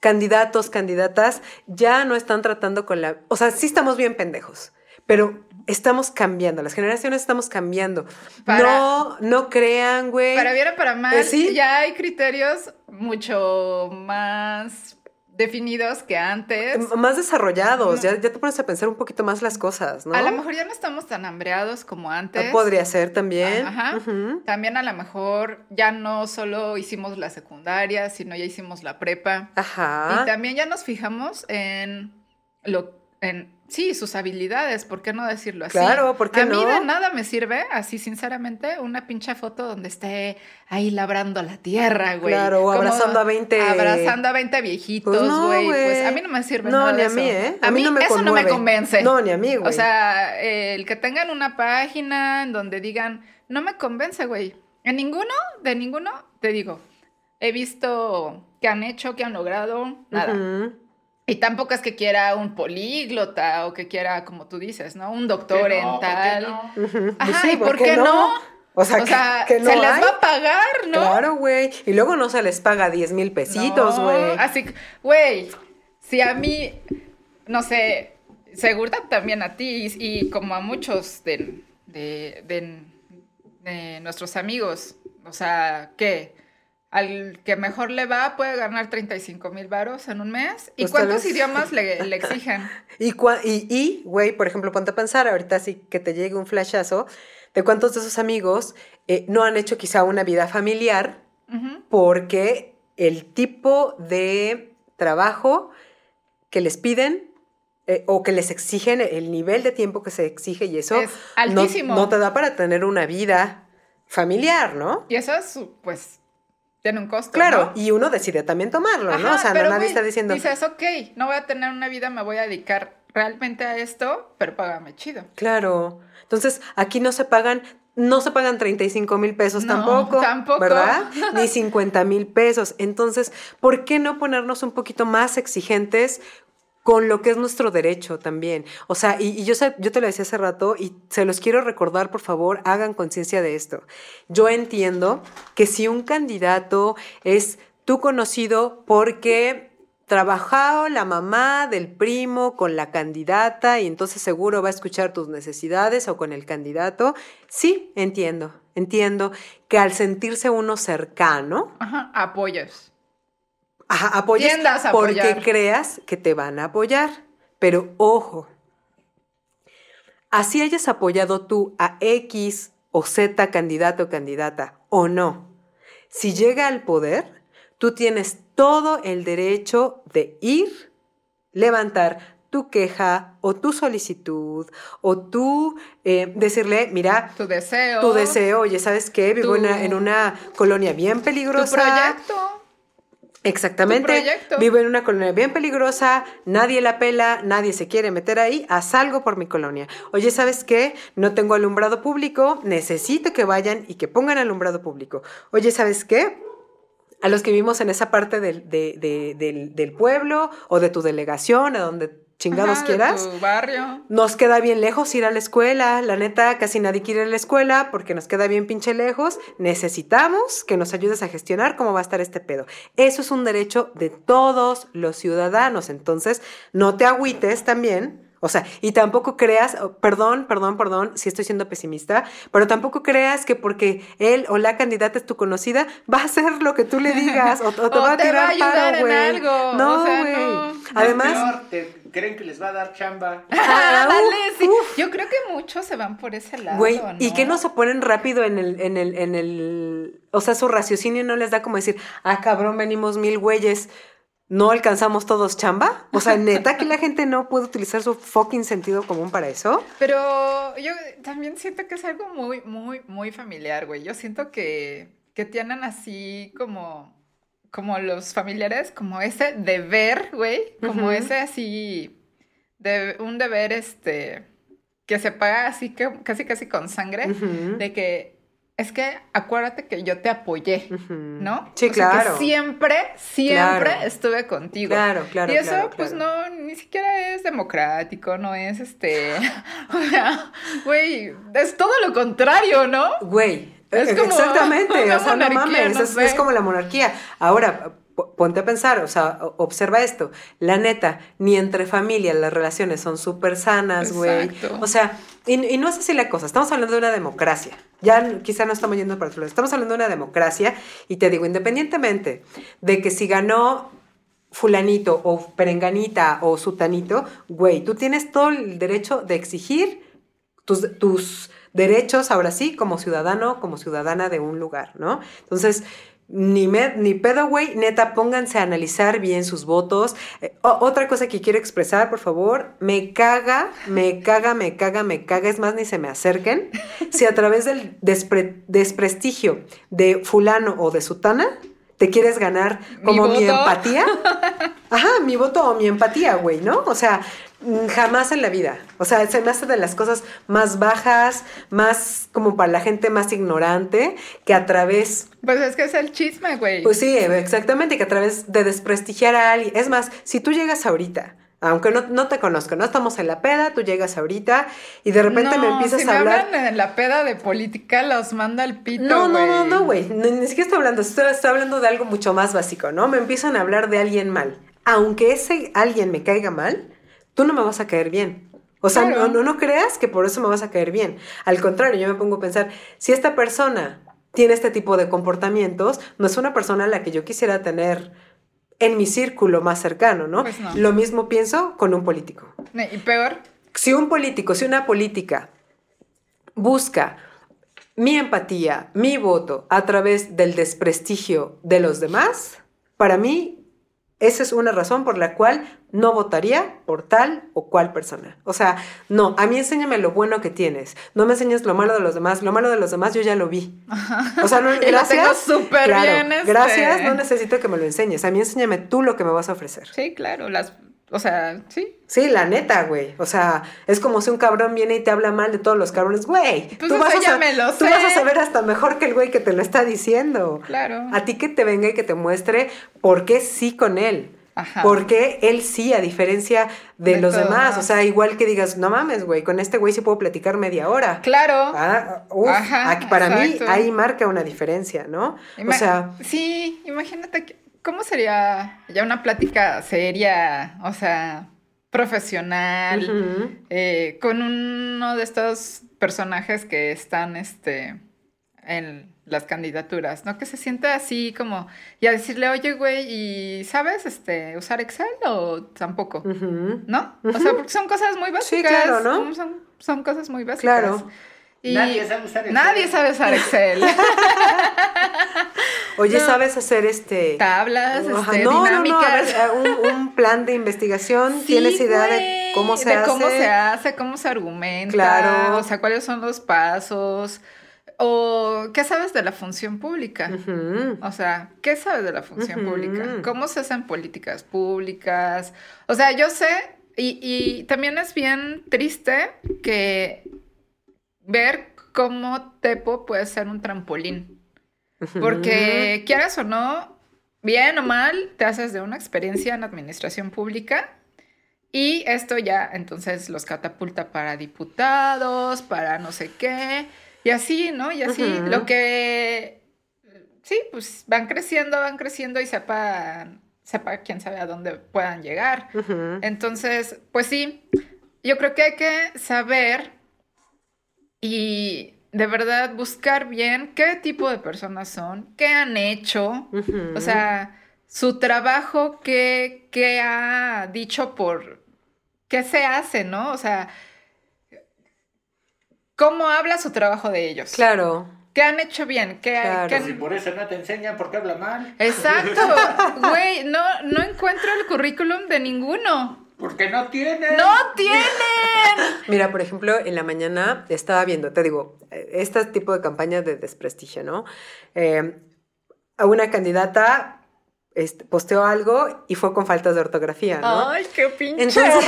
candidatos, candidatas, ya no están tratando con la. O sea, sí estamos bien pendejos, pero estamos cambiando. Las generaciones estamos cambiando. Para- no, no crean, güey. para bien o para mal, Eh, sí. ya hay criterios mucho más definidos que antes. M- Más desarrollados, ya, ya te pones a pensar un poquito más las cosas, ¿no? A lo mejor ya no estamos tan hambreados como antes. Podría ser también. Ajá. También a lo mejor ya no solo hicimos la secundaria, sino ya hicimos la prepa. Ajá. Y también ya nos fijamos en lo en sí, sus habilidades, ¿por qué no decirlo así? Claro, ¿por qué A mí no? de nada me sirve, así sinceramente, una pinche foto donde esté ahí labrando la tierra, güey. Claro, o abrazando a 20 Abrazando a 20 viejitos, Pues no, güey. pues a mí no me sirve No, nada ni de a mí, eso. ¿eh? A mí no me eso no me convence. No, ni a mí, güey. O sea, eh, el que tengan una página en donde digan, no me convence, güey. En ninguno, de ninguno, te digo, he visto qué han hecho, qué han logrado, nada. Y tampoco es que quiera un políglota o que quiera, como tú dices, ¿no? Un doctor ¿Por qué en no? ¿Por qué tal. no? Ajá, sí, ¿y por qué no? O sea, o sea, que, que no se les hay. va a pagar, ¿no? Claro, güey. Y luego no se les paga 10 mil pesitos, No, güey. Así que, güey, si a mí, no sé, seguro también a ti y, y como a muchos de, de, de- de nuestros amigos, o sea, ¿qué? Al que mejor le va puede ganar 35 mil varos en un mes. ¿Y Pues cuántos idiomas le, le exigen? Y, y, y, güey, por ejemplo, ponte a pensar, ahorita sí que te llegue un flashazo, de cuántos de esos amigos eh, no han hecho quizá una vida familiar porque el tipo de trabajo que les piden eh, o que les exigen, el nivel de tiempo que se exige y eso Es no-. No, te da para tener una vida familiar, ¿no? Y eso es, pues, tiene un costo. Claro, ¿no? y uno decide también tomarlo, ¿no? O sea, no, nadie está diciendo, Dices, ok, no voy a tener una vida, me voy a dedicar realmente a esto, pero págame chido. claro. Entonces, aquí no se pagan, no se pagan 35 mil pesos No, tampoco, tampoco. ¿verdad? Ni 50 mil pesos. Entonces, ¿por qué no ponernos un poquito más exigentes con lo que es nuestro derecho también? O sea, y, y yo, yo te lo decía hace rato y se los quiero recordar, por favor, hagan conciencia de esto. Yo entiendo que si un candidato es tu conocido porque trabajó la mamá del primo con la candidata y entonces seguro va a escuchar tus necesidades o con el candidato. Sí, entiendo, entiendo que al sentirse uno cercano, Ajá, apoyos. Ajá, apoyes Tiendas a porque apoyar. creas que te van a apoyar. Pero ojo, así hayas apoyado tú a X o Z candidato o candidata o no, si llega al poder, tú tienes todo el derecho de ir, levantar tu queja o tu solicitud o tú eh, decirle, mira, Tu deseo. tu deseo, oye, ¿sabes qué? Vivo Tu- en una- en una colonia bien Tu peligrosa. proyecto. Exactamente. Vivo en una colonia bien peligrosa, nadie la pela, nadie se quiere meter ahí, haz algo por mi colonia. Oye, ¿sabes qué? No tengo alumbrado público, necesito que vayan y que pongan alumbrado público. Oye, ¿sabes qué? A los que vivimos en esa parte del, de- de- del, del pueblo o de tu delegación, a donde chingados Ajá, de quieras. Tu barrio. Nos queda bien lejos ir a la escuela, la neta, casi nadie quiere ir a la escuela porque nos queda bien pinche lejos. Necesitamos que nos ayudes a gestionar cómo va a estar este pedo. Eso es un derecho de todos los ciudadanos, entonces no te agüites también. O sea, y tampoco creas, oh, perdón, perdón, perdón, si estoy siendo pesimista, pero tampoco creas que porque él o la candidata es tu conocida, va a hacer lo que tú le digas o, o te O va a te va tirar a ayudar paro, en güey. algo, No, o sea, güey. no. Además, Peor, te- creen que les va a dar chamba. Ah, sí. uf. Yo creo que muchos se van por ese lado. Güey, ¿y que no se ponen rápido en el, en el, en el, o sea, su raciocinio no les da como decir, ah, cabrón, venimos mil güeyes. No alcanzamos todos chamba. O sea, neta que la gente no puede utilizar su fucking sentido común para eso. Pero yo también siento que es algo muy, muy, muy familiar, güey. Yo siento que, que tienen así como, como los familiares, como ese deber, güey. Como ese así, de, un deber, este, que se paga así que casi, casi con sangre. De que, es que acuérdate que yo te apoyé. ¿no? Sí, O sea, claro. que siempre, siempre Claro. estuve contigo. Claro, claro. y eso, claro, pues claro. no, ni siquiera es democrático, no es este. o sea, güey, es todo lo contrario, ¿no? Güey, Es eh, como exactamente, o sea, no mames, no es, como la monarquía. Ahora, ponte a pensar, o sea, observa esto, la neta, ni entre familias las relaciones son súper sanas, güey. Exacto. O sea, y, no es así la cosa, estamos hablando de una democracia. Ya quizá no estamos yendo para otro lado, estamos hablando de una democracia y te digo, independientemente de que si ganó fulanito o perenganita o sutanito, güey, tú tienes todo el derecho de exigir tus derechos, ahora sí, como ciudadano, como ciudadana de un lugar, ¿no? Entonces, ni, ni pedo, güey, neta, pónganse a analizar bien sus votos. Eh, otra cosa que quiero expresar, por favor, me caga, me caga, me caga, me caga, es más, ni se me acerquen. Si a través del despre- desprestigio de fulano o de sutana, te quieres ganar como mi, empatía. Ajá, mi voto o mi empatía, güey, ¿no? O sea, mm, jamás en la vida. O sea, se me hace de las cosas más bajas, más como para la gente más ignorante, que a través, Pues es que es el chisme, güey. pues sí, exactamente, que a través de desprestigiar a alguien. Es más, si tú llegas ahorita, aunque no, no te conozco, no estamos en la peda, tú llegas ahorita y de repente me No, empiezas si a me hablar. hablan en la peda de política, los manda al pito, No, no, no, no, güey. Ni, ni siquiera estoy hablando, estoy, estoy hablando de algo mucho más básico, ¿no? Me empiezan a hablar de alguien mal. Aunque ese alguien me caiga mal, tú no me vas a caer bien. O sea, Claro. no, no, no creas que por eso me vas a caer bien. Al contrario, yo me pongo a pensar, si esta persona tiene este tipo de comportamientos, no es una persona a la que yo quisiera tener en mi círculo más cercano, ¿no? Pues no. Lo mismo pienso con un político Y peor, si un político, si una política busca mi empatía, mi voto a través del desprestigio de los demás, para mí esa es una razón por la cual no votaría por tal o cual persona. O sea, no, a mí enséñame lo bueno que tienes, no me enseñes lo malo de los demás, lo malo de los demás yo ya lo vi. O sea, no, Y lo gracias. tengo súper claro, bien, este. Gracias, no necesito que me lo enseñes, a mí enséñame tú lo que me vas a ofrecer. sí, claro, las, o sea, sí. Sí, la neta, güey. O sea, es como si un cabrón viene y te habla mal de todos los cabrones. Güey, Pues tú, vas a, ya sa- me lo tú sé. vas a saber hasta mejor que el güey que te lo está diciendo. Claro. A ti que te venga y que te muestre por qué sí con él. Ajá. Por qué él sí, a diferencia de, De los demás. O sea, igual que digas, no mames, güey, con este güey sí puedo platicar media hora. Claro. Ah, uf, Ajá, aquí para mí ahí marca una diferencia, ¿no? o sea, Sí, imagínate que, cómo sería ya una plática seria, o sea, profesional, eh, con uno de estos personajes que están, este, en las candidaturas, ¿no? Que se siente así como, y a decirle, oye, güey, ¿y sabes, este, usar Excel o tampoco? ¿No? O sea, porque son cosas muy básicas. Sí, claro, ¿no? Son, son cosas muy básicas. Claro. Y Nadie sabe usar Excel. Nadie sabe usar Excel. Oye, No. ¿sabes hacer este... Tablas, este, no, no, no, a dinámicas. ver, eh, un, un plan de investigación, Sí, ¿tienes idea de cómo se de hace? cómo se hace, cómo se argumenta, Claro. o sea, cuáles son los pasos, o qué sabes de la función pública. O sea, ¿qué sabes de la función pública? ¿Cómo se hacen políticas públicas? O sea, yo sé, y, y también es bien triste que ver cómo Tepo puede ser un trampolín. Porque quieras o no, bien o mal, te haces de una experiencia en administración pública y esto ya entonces los catapulta para diputados, para no sé qué, y así, ¿no? Y así, Ujú. lo que, sí, pues van creciendo, van creciendo y sepan, sepa quién sabe a dónde puedan llegar. Ujú. Entonces, pues sí, yo creo que hay que saber y de verdad buscar bien qué tipo de personas son, qué han hecho, o sea, su trabajo, qué, qué ha dicho por, qué se hace, ¿no? O sea, cómo habla su trabajo de ellos. Claro. ¿Qué han hecho bien? ¿Qué, Claro. qué han- Si por eso no te enseñan, ¿por qué habla mal? Exacto. Güey, no, no encuentro el currículum de ninguno. Porque no tienen. ¡No tienen! Mira, por ejemplo, en la mañana estaba viendo, te digo, este tipo de campañas de desprestigio, ¿no? Eh, a una candidata este, posteó algo y fue con faltas de ortografía, ¿no? Ay, qué pinche Entonces-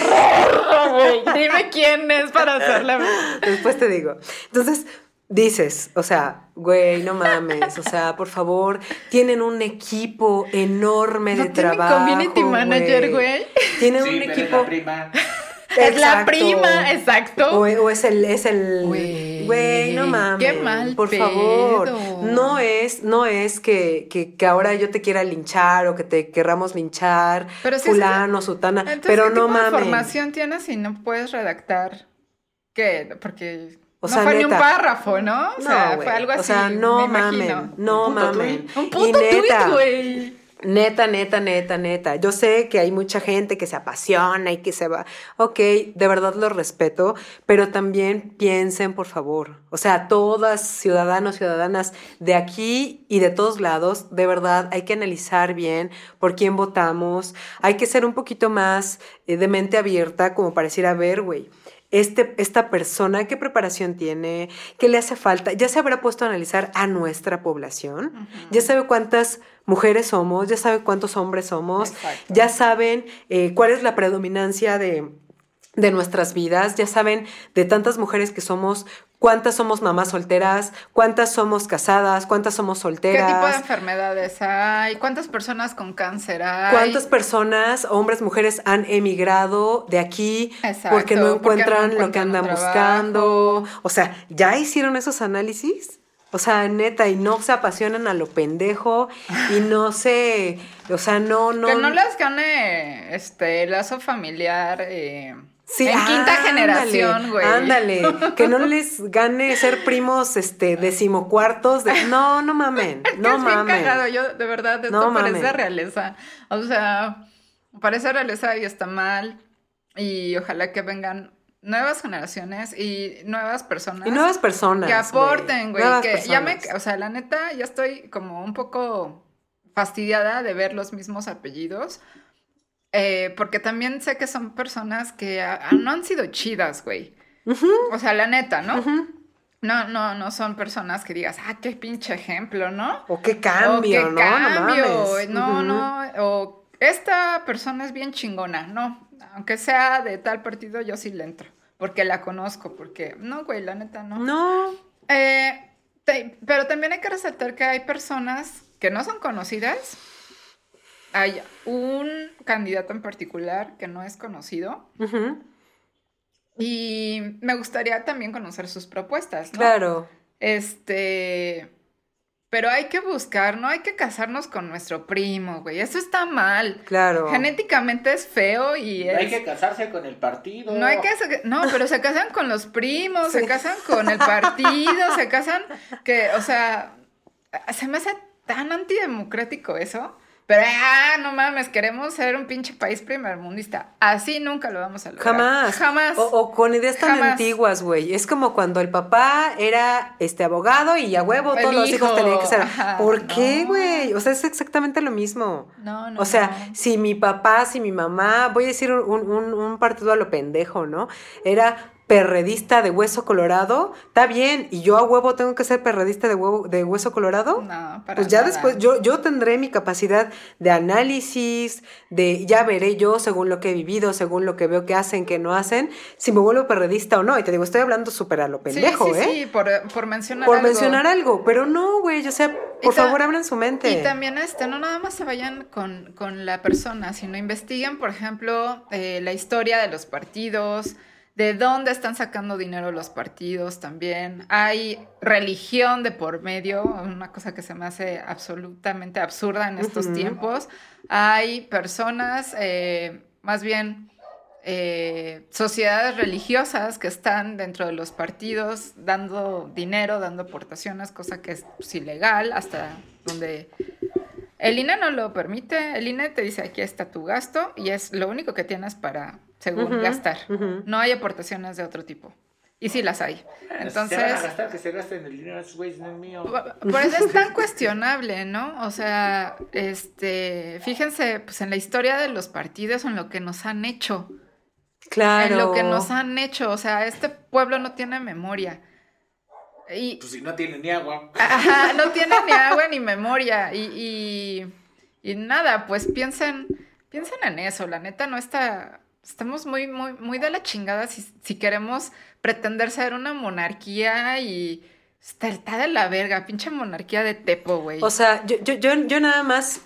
horror. Dime quién es para hacerle. Después te digo. Entonces, dices, o sea, güey, no mames, o sea, por favor, tienen un equipo enorme de ¿No tienen trabajo. community manager, güey? Tienen Sí, un pero es equipo. la prima. Es la Exacto. prima, exacto. O, o es el, es el, Güey, güey, no mames. qué mal Por pedo. favor. No es, no es que, que, que ahora yo te quiera linchar o que te querramos linchar, Pero si fulano, sutana, Entonces, pero ¿qué no tipo mames. información tienes si no puedes redactar? ¿Qué? Porque O no sea, fue ni un párrafo, ¿no? O sea, No, fue algo así. O sea, no me imagino. mamen, no Un mamen. tuit. Un puto tweet, güey. Neta, neta, neta, neta. Yo sé que hay mucha gente que se apasiona y que se va. Ok, de verdad lo respeto, pero también piensen, por favor. O sea, todas ciudadanos, ciudadanas de aquí y de todos lados, de verdad hay que analizar bien por quién votamos. Hay que ser un poquito más eh, de mente abierta, como para decir, a ver, güey. Este, esta persona, ¿qué preparación tiene? ¿Qué le hace falta? Ya se habrá puesto a analizar a nuestra población. Ya sabe cuántas mujeres somos, ya sabe cuántos hombres somos, Exacto. ya saben eh, cuál es la predominancia de, de nuestras vidas, ya saben de tantas mujeres que somos, cuántas somos mamás solteras, cuántas somos casadas, cuántas somos ¿Qué solteras. tipo de enfermedades hay? ¿Cuántas personas con cáncer hay? ¿Cuántas personas, hombres, mujeres, han emigrado de aquí Exacto, porque no porque no encuentran lo que andan buscando? O sea, ¿ya hicieron esos análisis? O sea, neta, y no se apasionan a lo pendejo y no se, o sea, no, no. Que no les gane este lazo familiar eh, Sí, en quinta generación, güey. Ándale, que no les gane ser primos, este, decimocuartos de, no, no mamen, Es que no es bien mamen. cagado, yo de verdad, esto No parece mamen. realeza. O sea, parece realeza y está mal. Y ojalá que vengan nuevas generaciones y nuevas personas. Y nuevas personas. que aporten, güey. Que ya me, o sea, la neta, ya estoy como un poco fastidiada de ver los mismos apellidos. Eh, porque también sé que son personas que ah, no han sido chidas, güey. O sea, la neta, ¿no? No, no, no son personas que digas, ah, qué pinche ejemplo, ¿no? O qué cambio, o qué ¿no? cambio, no mames. no, no, o esta persona es bien chingona, no, aunque sea de tal partido, yo sí le entro, porque la conozco, porque, no, güey, la neta, no. No, Eh, te- pero también hay que resaltar que hay personas que no son conocidas, hay un candidato en particular que no es conocido, y me gustaría también conocer sus propuestas, ¿no? claro. Este. Pero hay que buscar, no hay que casarnos con nuestro primo, güey. Eso está mal. Claro. Genéticamente es feo y es. Hay que casarse con el partido. No hay que. No, pero se casan con los primos, se casan con el partido, se casan. Que, o sea. Se me hace tan antidemocrático eso. Pero, ah, no mames, queremos ser un pinche país primermundista. Así nunca lo vamos a lograr. Jamás. Jamás. O, o con ideas tan Jamás. antiguas, güey. Es como cuando el papá era este abogado y a huevo El todos los hijos hijo. tenían que ser. Ajá, ¿Por qué, güey? O sea, es exactamente lo mismo. No, no. O sea, no. si mi papá, si mi mamá, voy a decir un, un- un partido a lo pendejo, ¿no? Era perredista de hueso colorado, está bien, y yo a huevo tengo que ser perredista de, huevo, de hueso colorado. No, para Pues ya nada. después, yo, yo tendré mi capacidad de análisis, de ya veré yo según lo que he vivido, según lo que veo que hacen, que no hacen, si me vuelvo perredista o no. Y te digo, estoy hablando súper a lo pendejo, sí, sí, ¿eh? Sí, por, por mencionar Por algo. mencionar algo, pero no, güey, o sea, por favor abran su mente. Y también este, no nada más se vayan con, con la persona, sino investiguen, por ejemplo, eh, la historia de los partidos, de dónde están sacando dinero los partidos también. Hay religión de por medio, una cosa que se me hace absolutamente absurda en estos tiempos. Hay personas, eh, más bien eh, sociedades religiosas que están dentro de los partidos dando dinero, dando aportaciones, cosa que es pues, ilegal, hasta donde el INE no lo permite. El INE te dice aquí está tu gasto y es lo único que tienes para, según, gastar. No hay aportaciones de otro tipo. Y sí las hay. Se van a Entonces, gastar, que se gasten el dinero esos güeyes, no es mío. por eso es tan cuestionable, ¿no? O sea, este, fíjense, pues en la historia de los partidos, en lo que nos han hecho. Claro. En lo que nos han hecho. O sea, este pueblo no tiene memoria. Y, Pues si no tiene ni agua. Ajá, no tiene ni agua ni memoria. Y, y, y nada, pues piensen, piensen en eso. La neta no está. Estamos muy, muy, muy de la chingada si, si queremos pretender ser una monarquía y. Está, de la verga, pinche monarquía de Tepo, güey. O sea, yo, yo, yo, yo nada más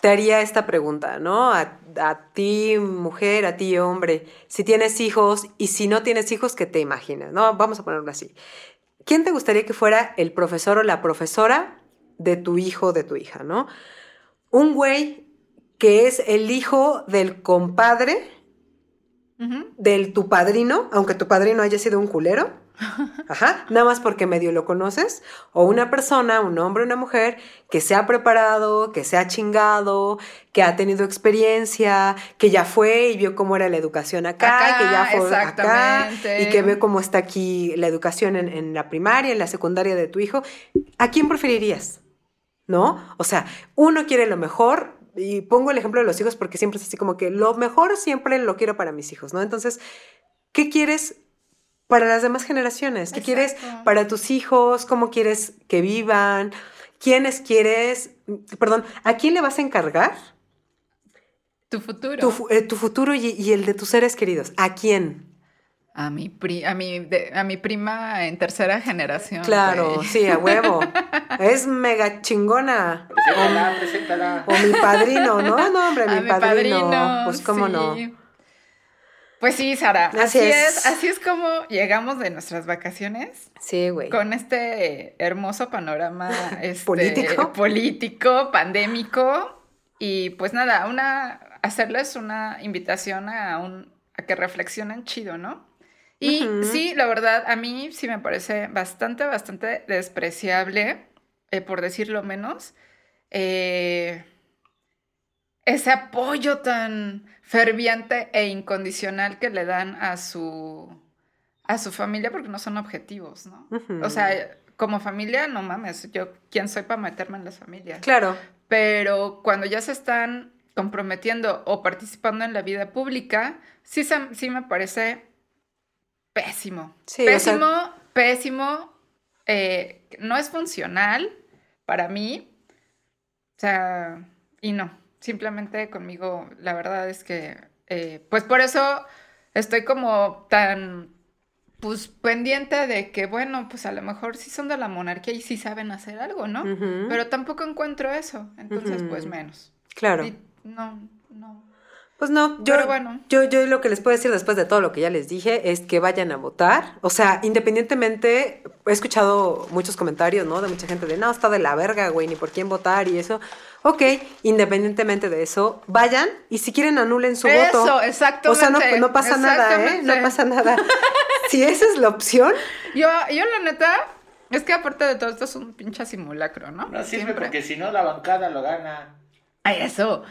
te haría esta pregunta, ¿no? A, a ti, mujer, a ti, hombre, si tienes hijos y si no tienes hijos, ¿qué te imaginas? ¿No? Vamos a ponerlo así. ¿Quién te gustaría que fuera el profesor o la profesora de tu hijo o de tu hija, ¿no? Un güey que es el hijo del compadre Del tu padrino, aunque tu padrino haya sido un culero, ajá, nada más porque medio lo conoces, o una persona, un hombre, una mujer, que se ha preparado, que se ha chingado, que ha tenido experiencia, que ya fue y vio cómo era la educación acá, Acá, que ya fue acá, y que ve cómo está aquí la educación en, en la primaria, en la secundaria de tu hijo. ¿A quién preferirías? ¿No? O sea, uno quiere lo mejor, y pongo el ejemplo de los hijos porque siempre es así como que lo mejor siempre lo quiero para mis hijos, ¿no? Entonces, ¿qué quieres para las demás generaciones? ¿Qué quieres para tus hijos? ¿Cómo quieres que vivan? ¿Quiénes quieres? Perdón, ¿a quién le vas a encargar Tu futuro. tu, eh, tu futuro y, y el de tus seres queridos? ¿A quién? A mi, pri- a, mi, de- a mi prima en tercera generación. Claro, güey. sí, a huevo. es mega chingona. Preséntala, preséntala. O mi padrino, ¿no? No, hombre, mi, padrino. Pues cómo sí. no. Pues sí, Sara. Así Así, es. es. Así es como llegamos de nuestras vacaciones Sí, güey. con este hermoso panorama este, Político. político, pandémico. Y pues nada, una hacerles una invitación a un a que reflexionen chido, ¿no? Y sí, la verdad, a mí sí me parece bastante, bastante despreciable, eh, por decirlo menos, eh, ese apoyo tan ferviente e incondicional que le dan a su, a su familia porque no son objetivos, ¿no? O sea, como familia, no mames, yo quién soy para meterme en las familias. Claro. Pero cuando ya se están comprometiendo o participando en la vida pública, sí, sí me parece pésimo. Sí, o sea- pésimo, pésimo. eh, no es funcional para mí. O sea, y no. Simplemente conmigo, la verdad es que, eh, pues por eso estoy como tan, pues pendiente de que, bueno, pues a lo mejor sí son de la monarquía y sí saben hacer algo, ¿no? Pero tampoco encuentro eso. Entonces, pues menos. Claro. Y no, no. Pues no, yo, Pero bueno. yo, yo lo que les puedo decir después de todo lo que ya les dije es que vayan a votar. O sea, independientemente, he escuchado muchos comentarios, ¿no? De mucha gente de, no, está de la verga, güey, ni por quién votar y eso. Ok, independientemente de eso, vayan y si quieren anulen su Eso, voto. exactamente. O sea, no, no pasa nada, ¿eh? No pasa nada. si esa es la opción, Yo, yo la neta, es que aparte de todo esto es un pinche simulacro, ¿no? No sirve Siempre. porque si no la bancada lo gana. Ay, eso.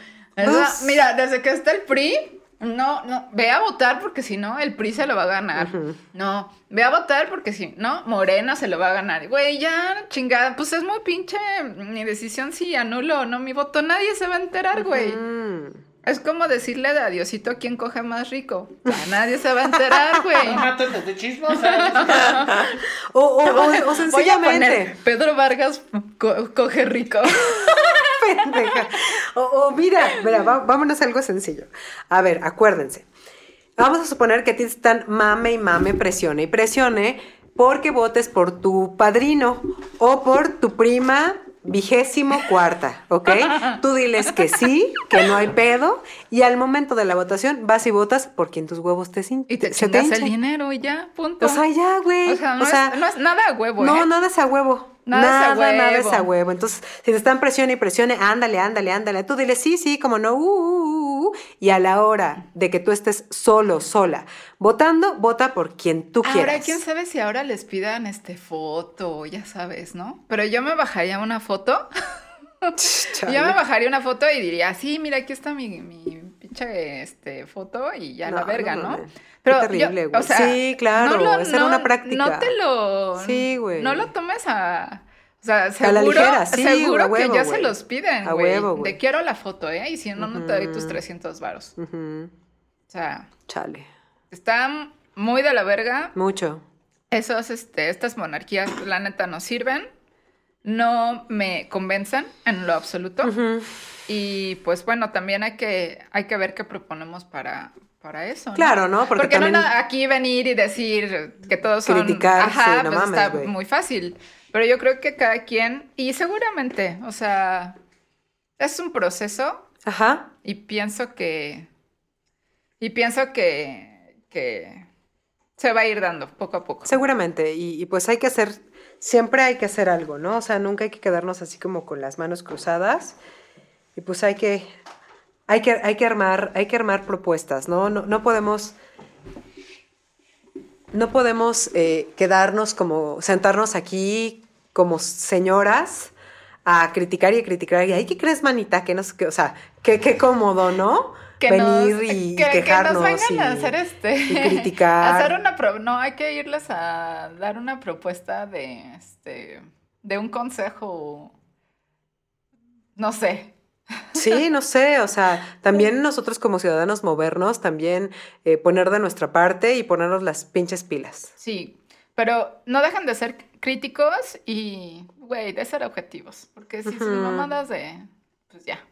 Mira, desde que está el PRI, no, no, ve a votar porque si no, el PRI se lo va a ganar. No, ve a votar porque si no, Morena se lo va a ganar. Güey, ya, chingada, pues es muy pinche mi decisión si anulo o no mi voto. Nadie se va a enterar, güey. mm, Es como decirle de adiosito a quién coge más rico. O sea, nadie se va a enterar, güey. No mato de chismosa. o, o, o- o Voy a poner, sencillamente. Pedro Vargas co- coge rico. pendeja. O, o mira, mira, va- vámonos a algo sencillo. A ver, acuérdense. Vamos a suponer que a ti te están mame y mame, presione y presione porque votes por tu padrino o por tu prima vigésimo cuarta, ¿ok? Tú diles que sí, que no hay pedo y al momento de la votación vas y votas por quien tus huevos te sin- Y te se chingas el dinero y ya, punto. O sea, ya, güey. O sea, no, es, no es nada a huevo, no, ¿eh? nada es a huevo. Nada Nada, es a nada, es huevo. a huevo. Entonces, si te están presione y presione, ándale, ándale, ándale. Tú dile sí, sí, como no, uh, uh, uh, y a la hora de que tú estés solo, sola, votando, vota por quien tú quieras. Ahora, quién sabe si ahora les pidan este foto, ya sabes, ¿no? Pero yo me bajaría una foto. Yo me bajaría una foto y diría, sí, mira, aquí está mi, mi pinche este, foto y ya la No, verga, no ¿no? Qué terrible, güey. Sí, claro, esa era una práctica. No te lo... Sí, güey. No lo tomes a... O sea, A seguro, la ligera, sí, seguro a huevo, que ya se los piden, A güey. huevo, güey. De quiero la foto, ¿eh? Y si no, no te doy tus Ujú. 300 varos. O sea, Chale. está muy de la verga. Mucho. Esos, este, estas monarquías, la neta, no sirven. No me convencen en lo absoluto. Ujú. Y pues bueno, también hay que, hay que ver qué proponemos para, para eso. ¿no? Claro, ¿no? Porque Porque, también- no aquí venir y decir que todos son... Criticar, sí, Ajá, no pues mames, está muy fácil. Pero yo creo que cada quien, y seguramente, o sea, es un proceso Ajá. y pienso que... Y pienso que, que se va a ir dando poco a poco. Seguramente. Y, y pues hay que hacer, siempre hay que hacer algo, ¿no? O sea, nunca hay que quedarnos así como con las manos cruzadas. Y pues hay que, hay que, hay que armar, hay que armar propuestas, ¿no? No, no podemos. No podemos eh, quedarnos como, sentarnos aquí como señoras a criticar y a criticar. Y, ay, ¿qué crees, manita? Que no sé qué, o sea, qué, qué cómodo, ¿no? que Venir nos, y, que, que quejarnos. nos vengan y- a hacer este y criticar. hacer una pro- no hay que irles a dar una propuesta de este de un consejo no sé Sí, no sé, o sea, también nosotros como ciudadanos movernos, también eh, poner de nuestra parte y ponernos las pinches pilas. sí pero no dejan de ser críticos y güey de ser objetivos porque si son Ujú. mamadas de pues ya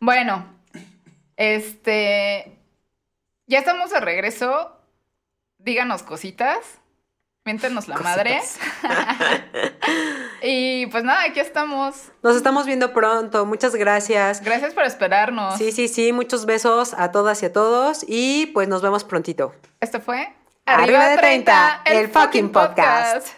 bueno este ya estamos de regreso díganos cositas miéntenos la madre. y pues nada, aquí estamos. Nos estamos viendo pronto. Muchas gracias. Gracias por esperarnos. Sí, sí, sí. Muchos besos a todas y a todos. Y pues nos vemos prontito. Esto fue Arriba, de 30, el, fucking podcast.